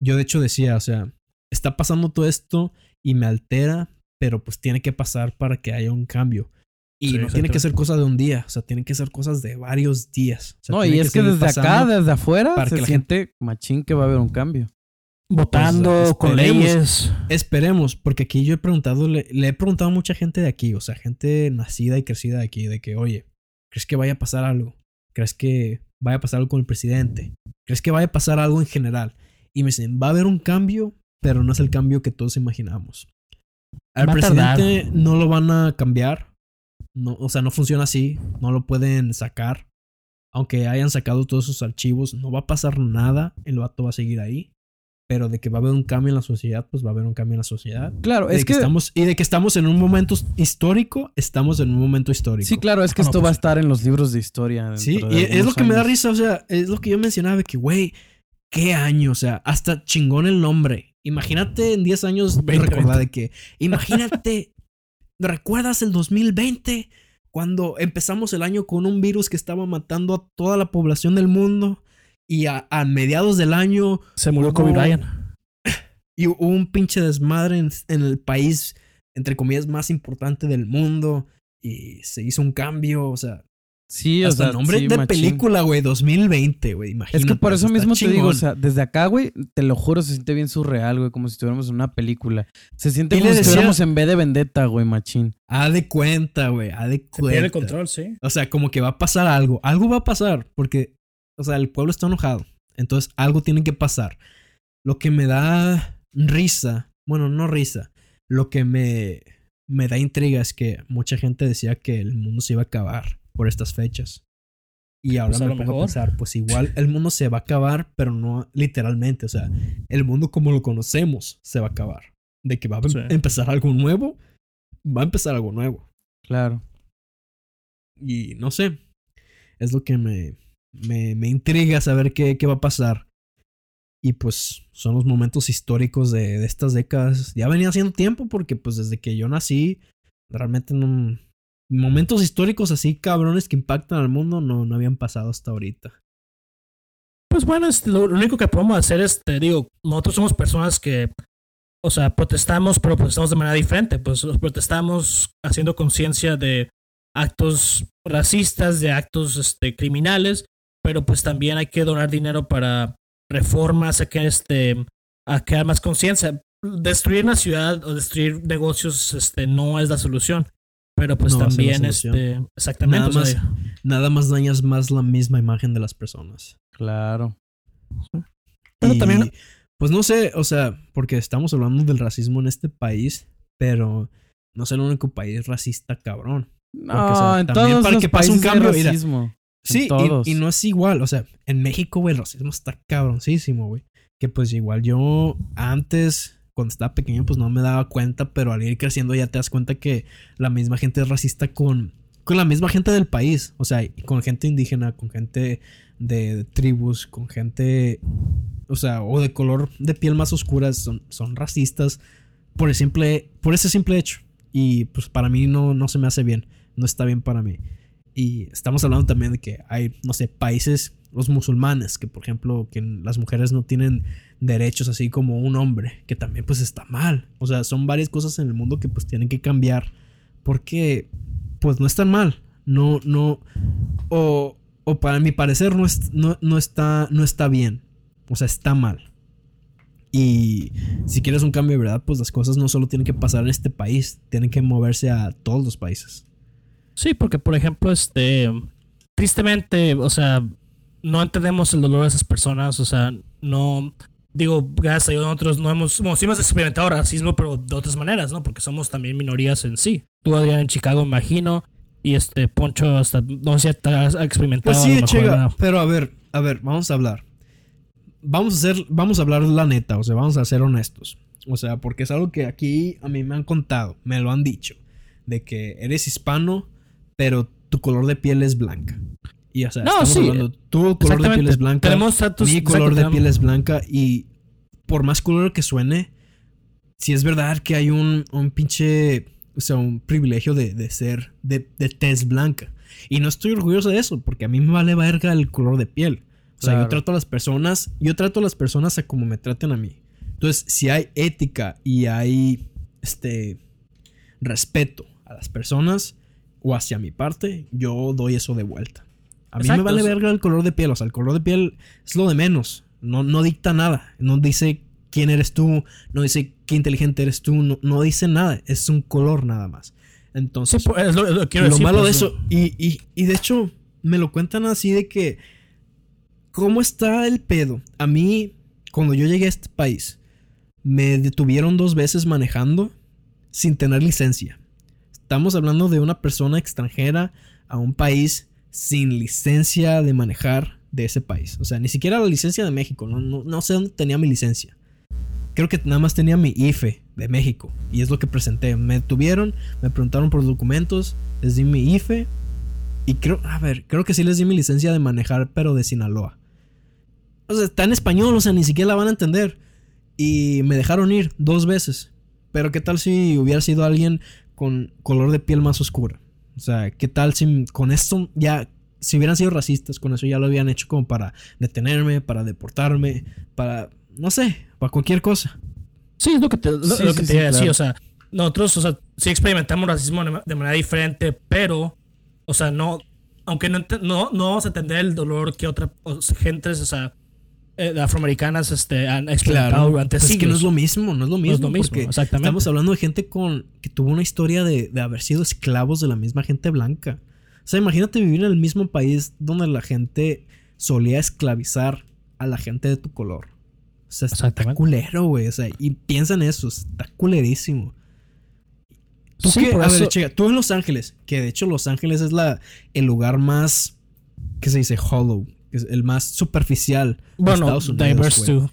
S1: yo de hecho decía, o sea, está pasando todo esto y me altera, pero pues tiene que pasar para que haya un cambio. Y
S3: Sí,
S1: no tiene que ser cosa de un día, o sea, tienen que ser cosas de varios días. O sea,
S2: No, y es que desde acá, desde afuera,
S1: para
S2: se
S1: que la
S2: siente machín que va a haber un cambio.
S3: Votando
S1: Pues,
S3: con
S1: esperemos.
S3: leyes.
S1: Esperemos, porque aquí yo he preguntado, le, le he preguntado a mucha gente de aquí, o sea, gente nacida y crecida de aquí, de que, oye, ¿crees que vaya a pasar algo? ¿Crees que vaya a pasar algo con el presidente? ¿Crees que vaya a pasar algo en general? Y me dicen, va a haber un cambio, pero no es el cambio que todos imaginamos. Al
S3: Va a tardar.
S1: presidente no lo van a cambiar, no, o sea, no funciona así, no lo pueden sacar. Aunque hayan sacado todos sus archivos, no va a pasar nada, el vato va a seguir ahí. Pero de que va a haber un cambio en la sociedad, pues va a haber un cambio en la sociedad.
S2: Claro,
S1: De
S2: es
S1: que,
S2: que.
S1: estamos, y de que estamos en un momento histórico, estamos en un momento histórico.
S2: Sí, claro, es que
S3: Ah, no,
S2: esto
S3: pues
S2: va a estar en los libros de historia.
S1: Sí,
S2: de
S1: y es lo que me da risa, o sea, es lo que yo mencionaba, de que, güey, qué año, o sea, hasta chingón el nombre. Imagínate en 10 años
S3: 2020.
S1: recordar de que, imagínate, ¿recuerdas el 2020? Cuando empezamos el año con un virus que estaba matando a toda la población del mundo y a, a mediados del año
S3: Se murió Kobe Bryant.
S1: y hubo un pinche desmadre en, en el país, entre comillas, más importante del mundo y se hizo un cambio, o sea,
S2: Sí, o
S1: hasta
S2: sea,
S1: el nombre
S2: sí,
S1: de
S2: machín.
S1: película, güey, 2020, güey, imagínate.
S2: Es que por eso mismo te digo, o sea, desde acá, güey, te lo juro, se siente bien surreal, güey, como si estuviéramos en una película. Se siente como si estuviéramos en B de Vendetta, güey, machín.
S1: Ha de cuenta, güey, ha de
S3: Se
S1: cuenta.
S3: pierde el control, sí.
S1: O sea, como que va a pasar algo. Algo va a pasar porque, o sea, el pueblo está enojado. Entonces, algo tiene que pasar. Lo que me da risa, bueno, no risa, lo que me, me da intriga es que mucha gente decía que el mundo se iba a acabar por estas fechas. Y ahora
S3: Pues
S1: me
S3: lo
S1: pongo a pensar, pues igual el mundo se va a acabar, pero no literalmente. O sea, el mundo como lo conocemos se va a acabar. De que va a em-
S3: Sí.
S1: empezar algo nuevo, va a empezar algo nuevo.
S2: Claro.
S1: Y no sé. Es lo que me, me, me intriga saber qué, qué va a pasar. Y pues son los momentos históricos de, de estas décadas. Ya venía haciendo tiempo porque pues desde que yo nací, realmente no... Momentos históricos así cabrones que impactan al mundo no, no habían pasado hasta ahorita.
S3: Pues bueno, este, lo, único que podemos hacer es, te digo, nosotros somos personas que, o sea, protestamos, pero protestamos de manera diferente. Pues protestamos haciendo conciencia de actos racistas, de actos este, criminales, pero pues también hay que donar dinero para reformas, a, que, este, a crear más conciencia. Destruir una ciudad o destruir negocios este, no es la solución. Pero pues
S1: No
S3: también, este, exactamente.
S1: Nada más, nada más dañas más la misma imagen de las personas.
S2: Claro.
S3: Pero
S1: Y,
S3: también-
S1: Pues no sé, o sea, porque estamos hablando del racismo en este país, pero no es el único país racista cabrón.
S2: No,
S1: Porque, o sea,
S2: en
S1: también
S2: todos
S1: para
S2: los
S1: que pase un cambio, mira,
S2: racismo.
S1: Sí, y-. Y, no es igual, o sea, en México, güey, el racismo está cabroncísimo, güey. Que pues igual yo antes, cuando estaba pequeño, pues no me daba cuenta, pero al ir creciendo ya te das cuenta que la misma gente es racista con, con la misma gente del país. O sea, con gente indígena, con gente de, tribus, con gente, o sea, o de color de piel más oscura, son, son racistas por el simple, por ese simple hecho. Y pues para mí no, no se me hace bien, no está bien para mí. Y estamos hablando también de que hay, no sé, países, los musulmanes, que por ejemplo, que las mujeres no tienen derechos así como un hombre, que también pues está mal. O sea, son varias cosas en el mundo que pues tienen que cambiar porque pues no están mal. No, no, o, o para mi parecer no, es- no, no, está, no está bien. O sea, está mal. Y si quieres un cambio de verdad, pues las cosas no solo tienen que pasar en este país, tienen que moverse a todos los países.
S3: Sí, porque por ejemplo, este, tristemente, o sea, no entendemos el dolor de esas personas, o sea, no, digo, gracias a Dios nosotros no hemos, bueno, sí hemos experimentado racismo, pero de otras maneras, ¿no? Porque somos también minorías en sí. Tú, Adrián, en Chicago, imagino, y este, Poncho, hasta, no sé has experimentado.
S1: Pues
S3: a
S1: sí, chica,
S3: ¿verdad?
S1: pero a ver, a ver, vamos a hablar. Vamos a hacer, vamos a hablar la neta, o sea, vamos a ser honestos. O sea, porque es algo que aquí a mí me han contado, me lo han dicho, de que eres hispano, pero tu color de piel es blanca. Y o sea,
S3: No,
S1: estamos
S3: sí,
S1: hablando, tu color de piel es blanca,
S3: Tenemos
S1: mi color de piel es blanca y por más color que suene, si es verdad que hay un, un pinche, o sea, un privilegio de, de ser de, de tez blanca. Y no estoy orgulloso de eso, porque a mí me vale verga el color de piel. O sea,
S2: Claro.
S1: yo trato a las personas, yo trato a las personas a como me traten a mí. Entonces, si hay ética y hay este respeto a las personas o hacia mi parte, yo doy eso de vuelta. A mí
S3: Exacto,
S1: me vale verga el color de piel, o sea, el color de piel es lo de menos. No, no dicta nada. No dice quién eres tú, no dice qué inteligente eres tú, no, no dice nada. Es un color nada más.
S3: Sí,
S1: Entonces,
S3: pues, es lo, es lo que quiero
S1: lo
S3: decir,
S1: malo de
S3: pues,
S1: eso, y, y- y de hecho, me lo cuentan así de que, ¿cómo está el pedo? A mí, cuando yo llegué a este país, me detuvieron dos veces manejando sin tener licencia. Estamos hablando de una persona extranjera a un país sin licencia de manejar de ese país. O sea, ni siquiera la licencia de México. No, no, no sé dónde tenía mi licencia. Creo que nada más tenía mi IFE de México. Y es lo que presenté. Me tuvieron, me preguntaron por documentos, les di mi IFE. Y creo, a ver, creo que sí les di mi licencia de manejar, pero de Sinaloa. O sea, está en español, o sea, ni siquiera la van a entender. Y me dejaron ir dos veces. Pero qué tal si hubiera sido alguien con color de piel más oscura. O sea, qué tal si con esto ya, si hubieran sido racistas, con eso ya lo habían hecho como para detenerme, para deportarme, para, no sé, para cualquier cosa.
S3: Sí, es lo que te, lo,
S2: Sí,
S3: lo
S2: sí,
S3: que te
S2: sí, claro.
S3: o sea, nosotros, o sea, sí experimentamos racismo de, ma- de manera diferente, pero, o sea, no, aunque no, no, no vamos a entender el dolor que otras gentes, o sea, eh, afroamericanas este, han experimentado durante
S1: Pues es
S3: siglos.
S1: que no es lo mismo, no es lo
S3: No
S1: mismo.
S3: es lo mismo,
S1: porque
S3: exactamente.
S1: Estamos hablando de gente con que tuvo una historia de, de haber sido esclavos de la misma gente blanca. O sea, imagínate vivir en el mismo país donde la gente solía esclavizar a la gente de tu color. O sea, está culero, güey. O sea, y piensa en eso, está culerísimo. Tú
S3: Sí,
S1: que, ver,
S3: eso-
S1: chica, tú en Los Ángeles, que de hecho Los Ángeles es la, el lugar más, ¿qué se dice? Hollow, que es el más superficial de
S3: bueno,
S1: Estados Unidos.
S3: diverse
S1: güey
S3: too.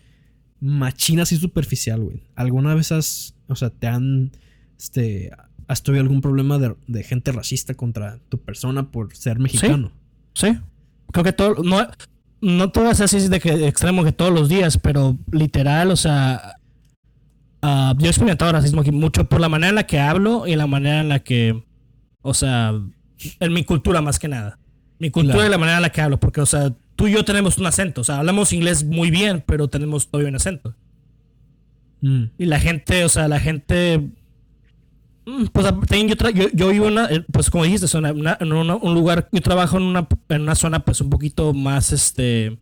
S1: machina así superficial, güey. ¿Alguna vez has, o sea, te han, este, has tenido algún problema de, de gente racista contra tu persona por ser mexicano?
S3: Sí. Creo que todo, no, no todo es así de que extremo que todos los días, pero literal, o sea, ah, yo he experimentado racismo aquí mucho por la manera en la que hablo y la manera en la que, o sea, en mi cultura más que nada. Mi cultura
S1: Claro.
S3: y la manera en la que hablo, porque, o sea, tú y yo tenemos un acento, o sea, hablamos inglés muy bien, pero tenemos todavía un acento.
S1: Mm,
S3: Y la gente, o sea, la gente. mm, Pues también yo, tra- yo, yo vivo en una, eh, pues como dijiste, una- una- en una- un lugar, yo trabajo en una, en una zona pues un poquito más este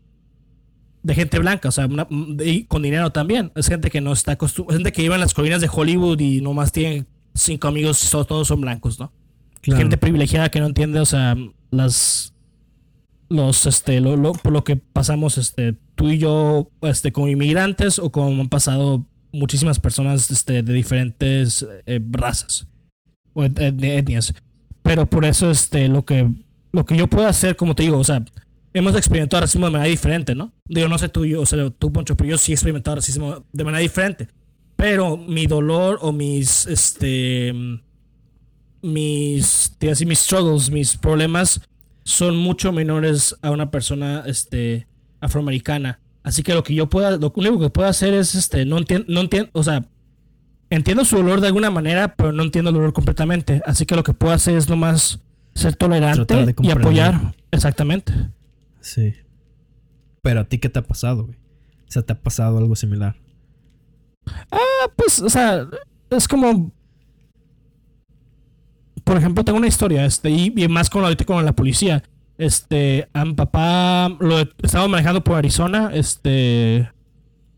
S3: de gente blanca, o sea, y con dinero también. Es gente que no está acostumbrada, gente que vive en las colinas de Hollywood y nomás tiene cinco amigos todos son blancos, ¿no?
S1: claro.
S3: Gente privilegiada que no entiende, o sea, las los este lo, lo- por lo que pasamos este tú y yo este como inmigrantes o como han pasado muchísimas personas este de diferentes eh, razas o et- et- etnias. Pero por eso este lo que lo que yo puedo hacer, como te digo, o sea, hemos experimentado racismo de manera diferente, ¿no? Digo, no sé tú, yo, o sea, tú, Poncho, pero yo sí he experimentado racismo de manera diferente. Pero mi dolor o mis, este, mis, te mis struggles, mis problemas son mucho menores a una persona, este, afroamericana. Así que lo que yo pueda, lo único que puedo hacer es, este, no entiendo, no entiendo, o sea, entiendo su dolor de alguna manera, pero no entiendo el dolor completamente. Así que lo que puedo hacer es nomás ser tolerante y apoyar. Exactamente.
S1: Sí. Pero a ti, ¿qué te ha pasado, güey? O sea, ¿te ha pasado algo similar?
S3: Ah, pues, o sea, es como. Por ejemplo, tengo una historia, este, y, más con ahorita con la policía. Este, a mi papá lo estaba manejando por Arizona, este,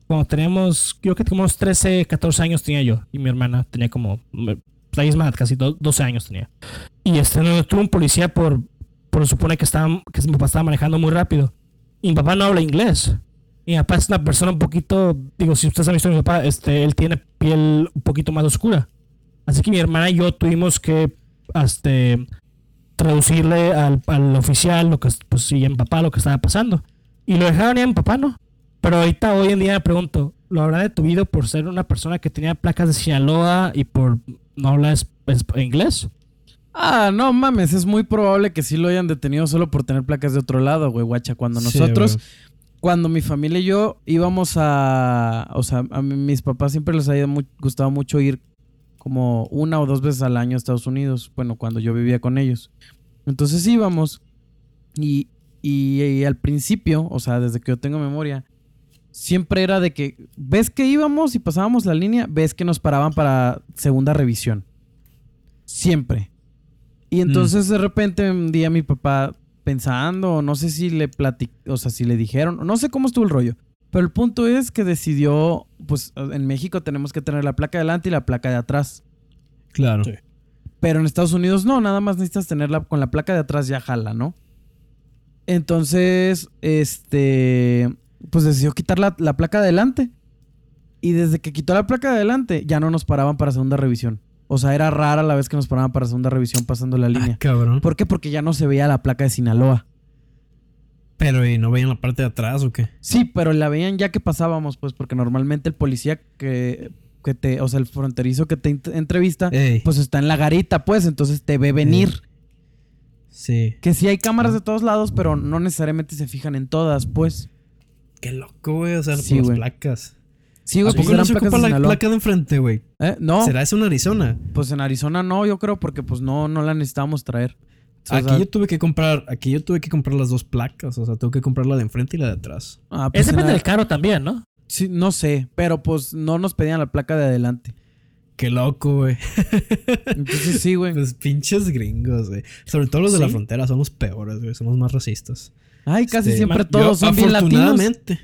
S3: cuando teníamos, yo que unos 13, 14 años tenía yo, y mi hermana tenía como, es más, casi do- 12 años tenía. Y este, nos detuvo un policía por, por supone que, estaba, que mi papá estaba manejando muy rápido. Y mi papá no habla inglés. Y mi papá es una persona un poquito, digo, si ustedes han visto a mi papá, este, él tiene piel un poquito más oscura. Así que mi hermana y yo tuvimos que, este, traducirle al, al oficial lo que, pues sí, mi papá lo que estaba pasando. Y lo dejaron a mi papá no. Pero ahorita, hoy en día me pregunto, ¿lo habrá detuvido por ser una persona que tenía placas de Sinaloa y por no hablar es- es- inglés?
S2: Ah, no mames, es muy probable que sí lo hayan detenido solo por tener placas de otro lado, güey, guacha. Cuando nosotros, cuando mi familia y yo íbamos a. O sea, a mis papás siempre les había mu- gustado mucho ir como una o dos veces al año a Estados Unidos. Bueno, cuando yo vivía con ellos. Entonces íbamos. Y, y, y al principio, o sea, desde que yo tengo memoria, siempre era de que, ves que íbamos y pasábamos la línea, ves que nos paraban para segunda revisión. Siempre. Y entonces de repente un día mi papá pensando, no sé si le platicó, o sea, si le dijeron, no sé cómo estuvo el rollo. Pero el punto es que decidió, pues en México tenemos que tener la placa de adelante y la placa de atrás.
S1: Claro.
S3: Sí.
S2: Pero en Estados Unidos no, nada más necesitas tenerla con la placa de atrás ya jala, ¿no? Entonces, este, pues decidió quitar la, la placa de adelante. Y desde que quitó la placa de adelante, ya no nos paraban para segunda revisión. O sea, era rara la vez que nos paraban para segunda revisión pasando la
S1: Ah,
S2: línea.
S1: cabrón.
S2: ¿Por qué? Porque ya no se veía la placa de Sinaloa.
S1: Pero, ¿y no veían la parte de atrás o qué?
S2: Sí, pero la veían ya que pasábamos, pues, porque normalmente el policía que, que te, o sea, el fronterizo que te entrevista,
S1: Ey.
S2: pues está en la garita, pues, entonces te ve venir.
S1: Sí.
S2: Que sí hay cámaras de todos lados, pero no necesariamente se fijan en todas, pues.
S1: Qué loco, güey. O sea,
S2: Sí,
S1: por las placas.
S2: Sí,
S1: ¿A
S2: güey, pues
S1: poco no se ocupa la
S2: Sinaloa.
S1: placa de enfrente, güey?
S2: ¿Eh? No,
S1: ¿Será eso en Arizona?
S2: pues en Arizona no, yo creo, porque pues no, no la necesitábamos traer. O sea,
S1: Aquí yo tuve que comprar, aquí yo tuve que comprar las dos placas. O sea, tengo que comprar la de enfrente y la de atrás.
S2: ah, pues
S3: Es
S2: en
S3: depende del carro también, ¿no?
S2: Sí, no sé, pero pues no nos pedían la placa de adelante.
S1: Qué loco, güey.
S2: Entonces sí, güey.
S1: Pues pinches gringos, güey. Sobre todo los de la frontera son los peores, güey. Son los más racistas.
S2: Ay, casi
S1: Este,
S2: siempre todos
S1: yo,
S2: son bien latinos.
S1: afortunadamente,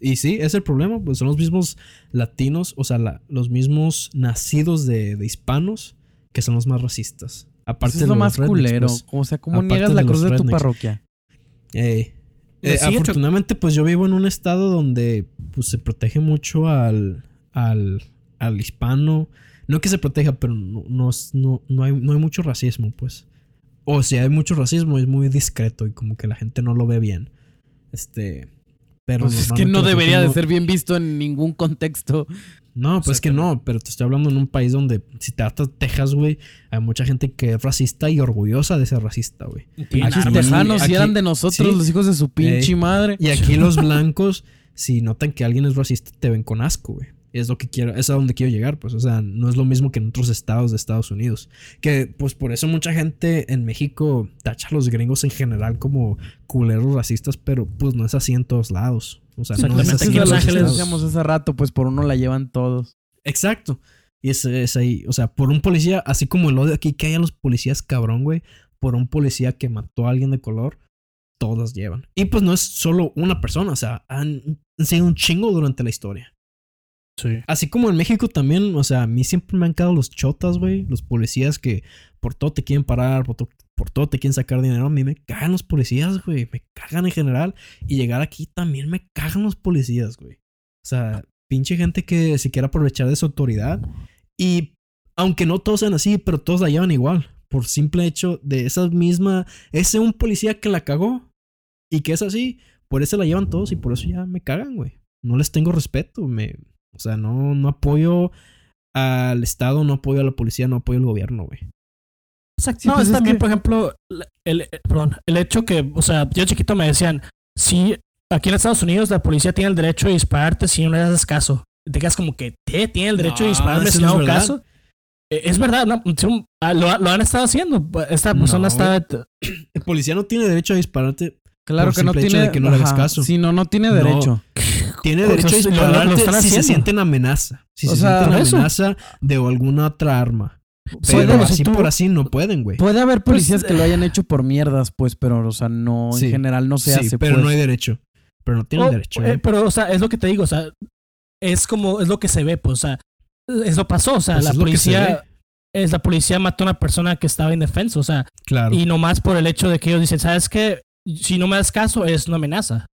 S1: Y sí, es el problema, pues son los mismos latinos, o sea, la- los mismos nacidos de, de hispanos que son los más racistas. Aparte
S2: Eso es
S1: de
S2: lo más
S1: rednecks,
S2: culero.
S1: pues.
S2: O sea, ¿cómo niegas la cruz de tu parroquia?
S1: Ey.
S3: Me
S1: Eh, afortunadamente, pues yo vivo en un estado donde pues, se protege mucho al, al, al hispano. No que se proteja, pero no, no, no, no hay, no hay mucho racismo, pues. O si hay mucho racismo, es muy discreto y como que la gente no lo ve bien. Este. Pero
S2: Pues es que no debería de ser bien visto en ningún contexto.
S1: No, pues que no, pero te estoy hablando en un país donde, si te tratas Texas, güey, hay mucha gente que es racista y orgullosa de ser racista, güey.
S3: Armas.
S2: tejanos
S1: aquí-
S2: si eran de nosotros,
S1: sí.
S2: los hijos de su pinche madre.
S1: Y aquí los blancos, si notan que alguien es racista, te ven con asco, güey. Es lo que quiero, es a donde quiero llegar, pues. O sea, no es lo mismo que en otros estados de Estados Unidos. Que, pues, por eso mucha gente en México tacha a los gringos en general como culeros racistas, pero pues no es así en todos lados. O sea, no es así en
S3: Los Ángeles-
S2: decíamos hace rato, pues por uno la llevan todos.
S1: Exacto. Y es, es ahí, o sea, por un policía, así como el odio aquí que hay a los policías cabrón, güey, por un policía que mató a alguien de color, todas llevan. Y pues no es solo una persona, o sea, han, han sido un chingo durante la historia.
S3: Sí.
S1: Así como en México también, o sea, a mí siempre me han quedado los chotas, güey, los policías que por todo te quieren parar, por, por todo te quieren sacar dinero. A mí me cagan los policías, güey, me cagan en general. Y llegar aquí también me cagan los policías, güey. O sea, pinche gente que se quiere aprovechar de su autoridad. Y aunque no todos sean así, pero todos la llevan igual. Por simple hecho de esa misma. Ese un policía que la cagó. Y que es así. Por eso la llevan todos y por eso ya me cagan, güey. No les tengo respeto. Me, o sea, no, no apoyo al Estado, no apoyo a la policía, no apoyo al gobierno, güey.
S3: Exacto.
S2: Sí,
S3: no,
S2: pues
S3: es también,
S2: que-
S3: por ejemplo, el, el- perdón, el hecho que, o sea, yo chiquito me decían, si aquí en Estados Unidos la policía tiene el derecho de dispararte si no le haces caso. Te quedas como que, ¿qué? ¿Tiene el derecho de dispararme si
S1: no
S3: hago caso? Eh, Es verdad, no, sí, ah, lo, lo han estado haciendo. Esta
S1: No,
S3: persona está...
S1: El policía no tiene derecho a dispararte.
S2: Claro que no tiene.
S1: de que no le hagas caso.
S2: Sí, no, no tiene
S1: No.
S2: derecho.
S1: Tiene
S3: Pues
S1: derecho a dispararte si se
S3: haciendo.
S1: siente en amenaza. Si
S2: O
S1: se
S2: sea,
S1: sienten amenaza de alguna otra arma. Pero
S3: si
S1: así
S3: tú-
S1: por así no pueden, güey.
S2: Puede haber policías
S3: Pues,
S2: que lo hayan hecho por mierdas, pues, pero, o sea, no,
S1: Sí.
S2: en general no se
S1: sí,
S2: hace.
S1: pero
S2: pues.
S1: no hay derecho. Pero no tienen
S3: Oh,
S1: derecho.
S3: eh,
S1: güey.
S3: pero, o sea, es lo que te digo, o sea, es como, es lo que se ve, pues, o sea, eso pasó, o sea,
S1: Pues
S3: la
S1: es
S3: policía, es la policía mató a una persona que estaba indefensa, o sea,
S1: claro.
S3: y nomás por el hecho de que ellos dicen, ¿sabes qué? Si no me das caso, es una amenaza.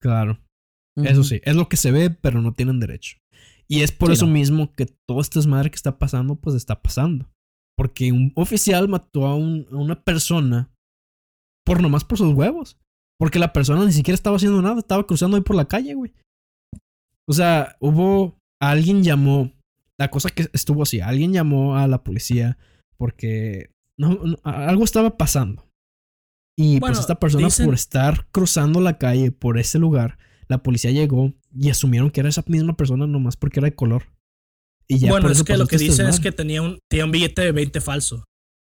S1: Claro. Eso sí, es lo que se ve, pero no tienen derecho. Y es por
S3: Sí,
S1: eso
S3: no.
S1: mismo que todo este desmadre que está pasando, pues está pasando. Porque un oficial mató a, un- a una persona por nomás por sus huevos. Porque la persona ni siquiera estaba haciendo nada, estaba cruzando ahí por la calle, güey. O sea, hubo. Alguien llamó. La cosa que estuvo así, alguien llamó a la policía porque no, algo estaba pasando. Y
S3: Bueno,
S1: pues esta persona
S3: dicen-
S1: por estar cruzando la calle por ese lugar, la policía llegó y asumieron que era esa misma persona nomás porque era de color. Y ya
S3: bueno,
S1: por
S3: es que lo que
S1: este
S3: dicen es que tenía un, tenía un billete de 20 falso.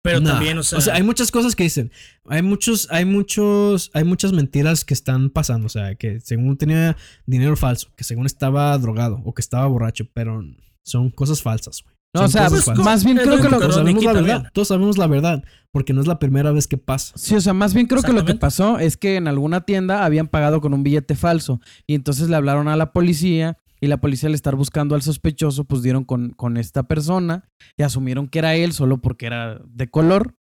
S3: Pero
S1: Nah.
S3: también, o sea,
S1: hay muchas cosas que dicen. Hay muchos, hay muchos, hay muchas mentiras que están pasando. O sea, que según tenía dinero falso, que según estaba drogado o que estaba borracho, pero son cosas falsas, güey.
S2: No, o sea,
S3: pues,
S2: más bien creo que lo,
S3: que
S1: Todos sabemos la verdad. Todos sabemos la verdad. Porque no es la primera vez que pasa.
S2: Sí, o sea, más bien creo que lo que pasó es que en alguna tienda habían pagado con un billete falso y entonces le hablaron a la policía y la policía al estar buscando al sospechoso pues dieron con, con esta persona y asumieron que era él solo porque era de color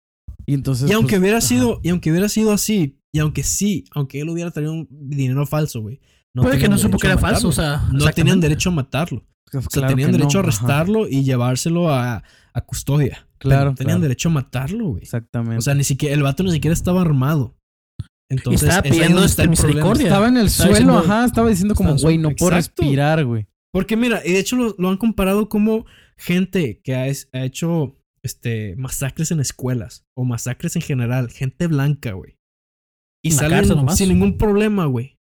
S2: y entonces...
S1: Y aunque
S2: pues,
S1: hubiera
S2: ajá.
S1: sido, y aunque hubiera sido así, y aunque sí, aunque él hubiera traído un dinero falso, güey. No
S3: puede que
S1: tenían
S3: no supo que era falso, o sea.
S1: No tenían derecho a matarlo. O sea, tenían derecho a
S2: ajá.
S1: arrestarlo y llevárselo a, a custodia.
S2: Claro,
S1: tenían
S2: claro.
S1: derecho a matarlo, güey.
S2: Exactamente.
S1: O sea, ni siquiera, el vato ni siquiera estaba armado. Entonces,
S3: estaba pidiendo
S1: está
S3: misericordia.
S2: estaba en el
S3: estaba
S2: suelo,
S3: diciendo-
S2: ajá, estaba diciendo como, güey, no puedo respirar, güey.
S1: Porque mira, y de hecho lo, lo han comparado como gente que ha, es- ha hecho este, masacres en escuelas o masacres en general, gente blanca, güey. Y salen
S3: nomás.
S1: sin ningún problema, güey.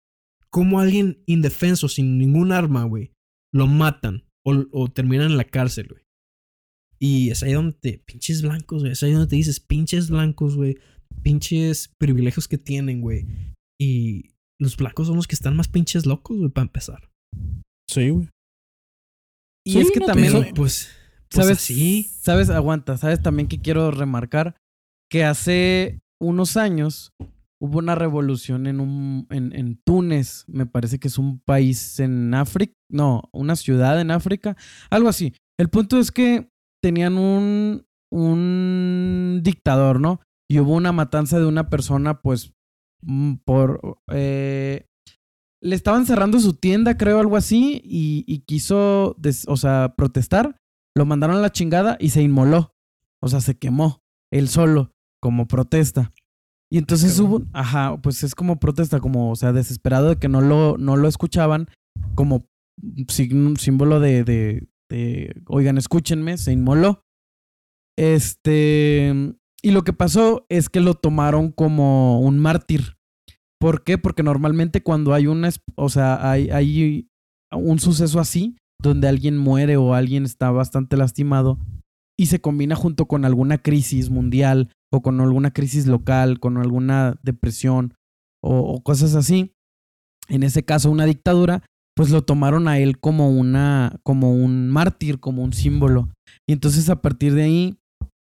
S1: Como alguien indefenso, sin ningún arma, güey, lo matan o, o terminan en la cárcel, güey. Y es ahí donde te, pinches blancos, güey. Es ahí donde te dices, pinches blancos, güey. Pinches privilegios que tienen, güey. Y los blancos son los que están más pinches locos, güey, para empezar.
S3: Sí, güey.
S2: Y
S3: Sí,
S2: es que
S3: no,
S2: también...
S1: Pero, pues, pues
S2: ¿Sabes?
S1: así.
S2: ¿Sabes? Aguanta. ¿Sabes también que quiero remarcar? Que hace unos años hubo una revolución en un en, en Túnez. Me parece que es un país en África. No, una ciudad en África. Algo así. El punto es que tenían un, un dictador, ¿no? Y hubo una matanza de una persona, pues, mm, por... eh, le estaban cerrando su tienda, creo, algo así, y, quiso, o sea, protestar. Lo mandaron a la chingada y se inmoló. O sea, se quemó él solo, como protesta. Y entonces hubo, ajá, pues es como protesta, como, o sea, desesperado de que no lo, no lo escuchaban, como símbolo de, de, de, oigan, escúchenme, se inmoló. Este, y lo que pasó es que lo tomaron como un mártir. ¿Por qué? Porque normalmente cuando hay una, o sea, hay, hay un suceso así, donde alguien muere o alguien está bastante lastimado y se combina junto con alguna crisis mundial o con alguna crisis local, con alguna depresión o, o cosas así, en ese caso una dictadura, pues lo tomaron a él como una, como un mártir, como un símbolo. Y entonces a partir de ahí,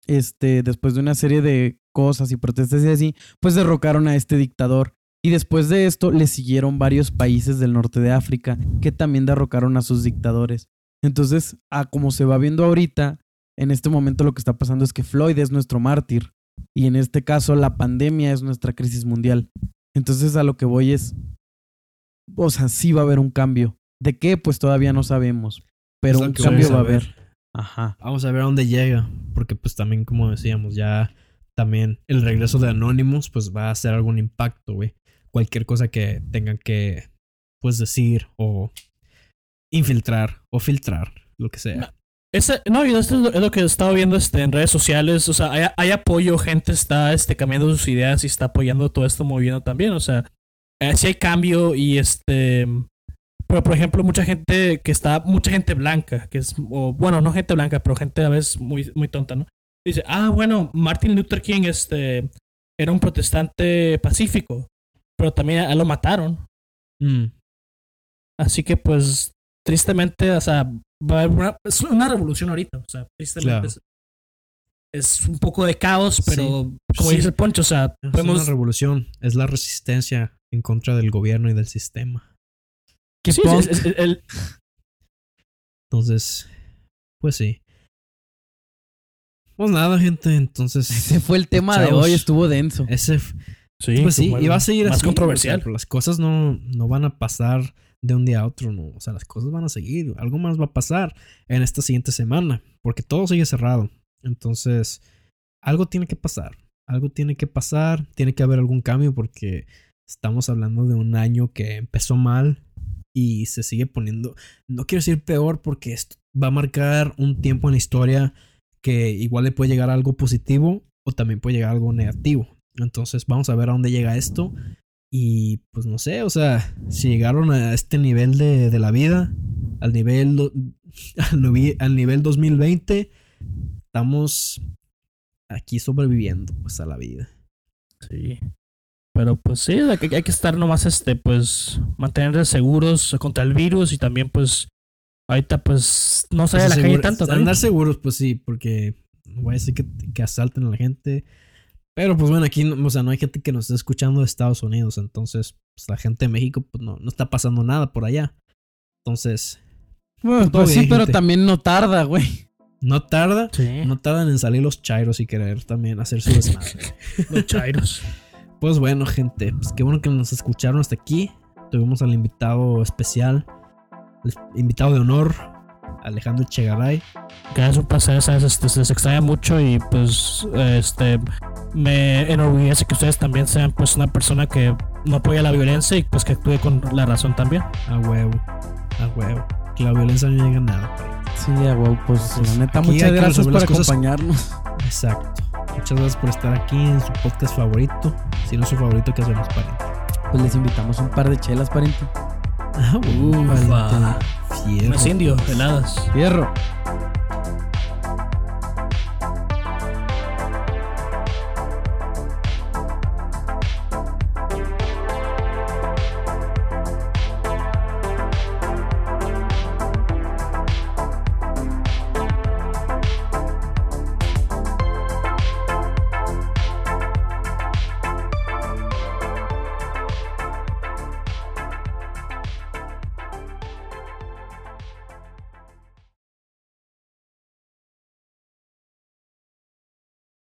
S2: este, después de una serie de cosas y protestas y así, pues derrocaron a este dictador. Y después de esto le siguieron varios países del norte de África que también derrocaron a sus dictadores. Entonces, a como se va viendo ahorita, en este momento lo que está pasando es que Floyd es nuestro mártir. Y en este caso, la pandemia es nuestra crisis mundial. Entonces, a lo que voy es. O sea, sí va a haber un cambio. ¿De qué? Pues todavía no sabemos. Pero un cambio va a haber. Ajá.
S1: Vamos a ver a dónde llega. Porque pues también, como decíamos, ya también el regreso de Anonymous pues va a hacer algún impacto, güey. Cualquier cosa que tengan que pues decir o infiltrar o filtrar, lo que sea.
S3: Ese, no, y esto es lo, es lo que he estado viendo este, en redes sociales. O sea, hay, hay apoyo, gente está este, cambiando sus ideas y está apoyando todo esto moviendo también. O sea, eh, sí hay cambio y este. Pero por ejemplo, mucha gente que está, mucha gente blanca, que es, o, bueno, no gente blanca, pero gente a veces muy, muy tonta, ¿no? Dice, ah, bueno, Martin Luther King este, era un protestante pacífico, pero también a lo mataron.
S1: Mm.
S3: Así que pues tristemente, o sea, va a haber una, es una revolución ahorita, o sea, tristemente
S1: Claro.
S3: es, es un poco de caos, pero como
S1: Sí.
S3: dice el Poncho, o sea,
S1: Es
S3: podemos
S1: una revolución, es la resistencia en contra del gobierno y del sistema.
S2: ¿Qué
S3: Sí,
S2: punk?
S3: es- es- es- el-
S1: Entonces, pues sí. Pues nada, gente, entonces
S2: Ese fue el tema de hoy, estuvo denso.
S1: ese
S3: sí,
S1: pues sí, y va a seguir
S3: más
S1: así,
S3: controversial.
S1: pero las cosas no, no van a pasar de un día a otro, no. O sea, las cosas van a seguir. Algo más va a pasar en esta siguiente semana. Porque todo sigue cerrado. Entonces, algo tiene que pasar. Algo tiene que pasar. Tiene que haber algún cambio. Porque estamos hablando de un año que empezó mal. Y se sigue poniendo. No quiero decir peor. Porque esto va a marcar un tiempo en la historia. Que igual le puede llegar algo positivo. O también puede llegar algo negativo. Entonces, vamos a ver a dónde llega esto. Y pues no sé, o sea, si llegaron a este nivel de, de la vida, al nivel, do- al, nivel 2020, estamos aquí sobreviviendo pues a la vida.
S3: Sí. Pero pues sí, hay que, hay que estar nomás, este, pues, mantenerse seguros contra el virus y también, pues, ahorita, pues, no salir a la
S1: Pues,
S3: calle tanto.
S1: Andar seguros, pues sí, porque no voy a decir que, que asalten a la gente. Pero pues bueno, aquí, no- o sea, no hay gente que nos esté escuchando de Estados Unidos. Entonces, pues la gente de México, pues no, no está pasando nada por allá. Entonces,
S2: Bueno,
S1: Todo
S2: pues sí, pero también no tarda, güey.
S1: no tarda.
S3: Sí,
S1: No tardan en salir los chairos y querer también hacer su desmadre.
S3: los chairos.
S1: Pues bueno, gente, pues qué bueno que nos escucharon hasta aquí. Tuvimos al invitado especial, el invitado de honor, Alejandro Chegaray.
S3: Que es un placer, ¿sabes? Este, se les extraña mucho y pues este me enorgullece que ustedes también sean pues una persona que no apoya la violencia y pues que actúe con la razón también.
S1: A huevo, a huevo. Que la violencia no llega a nada.
S2: Sí, a huevo, pues
S1: Pues,
S2: la neta,
S1: aquí
S2: muchas gracias por acompañarnos.
S1: Exacto. Muchas gracias por estar aquí en su podcast favorito. Si no es su favorito, que hacemos pariente.
S2: Pues les invitamos un par de chelas, pariente.
S3: Ufa.
S1: Fierro.
S3: Incendio, heladas.
S2: Fierro.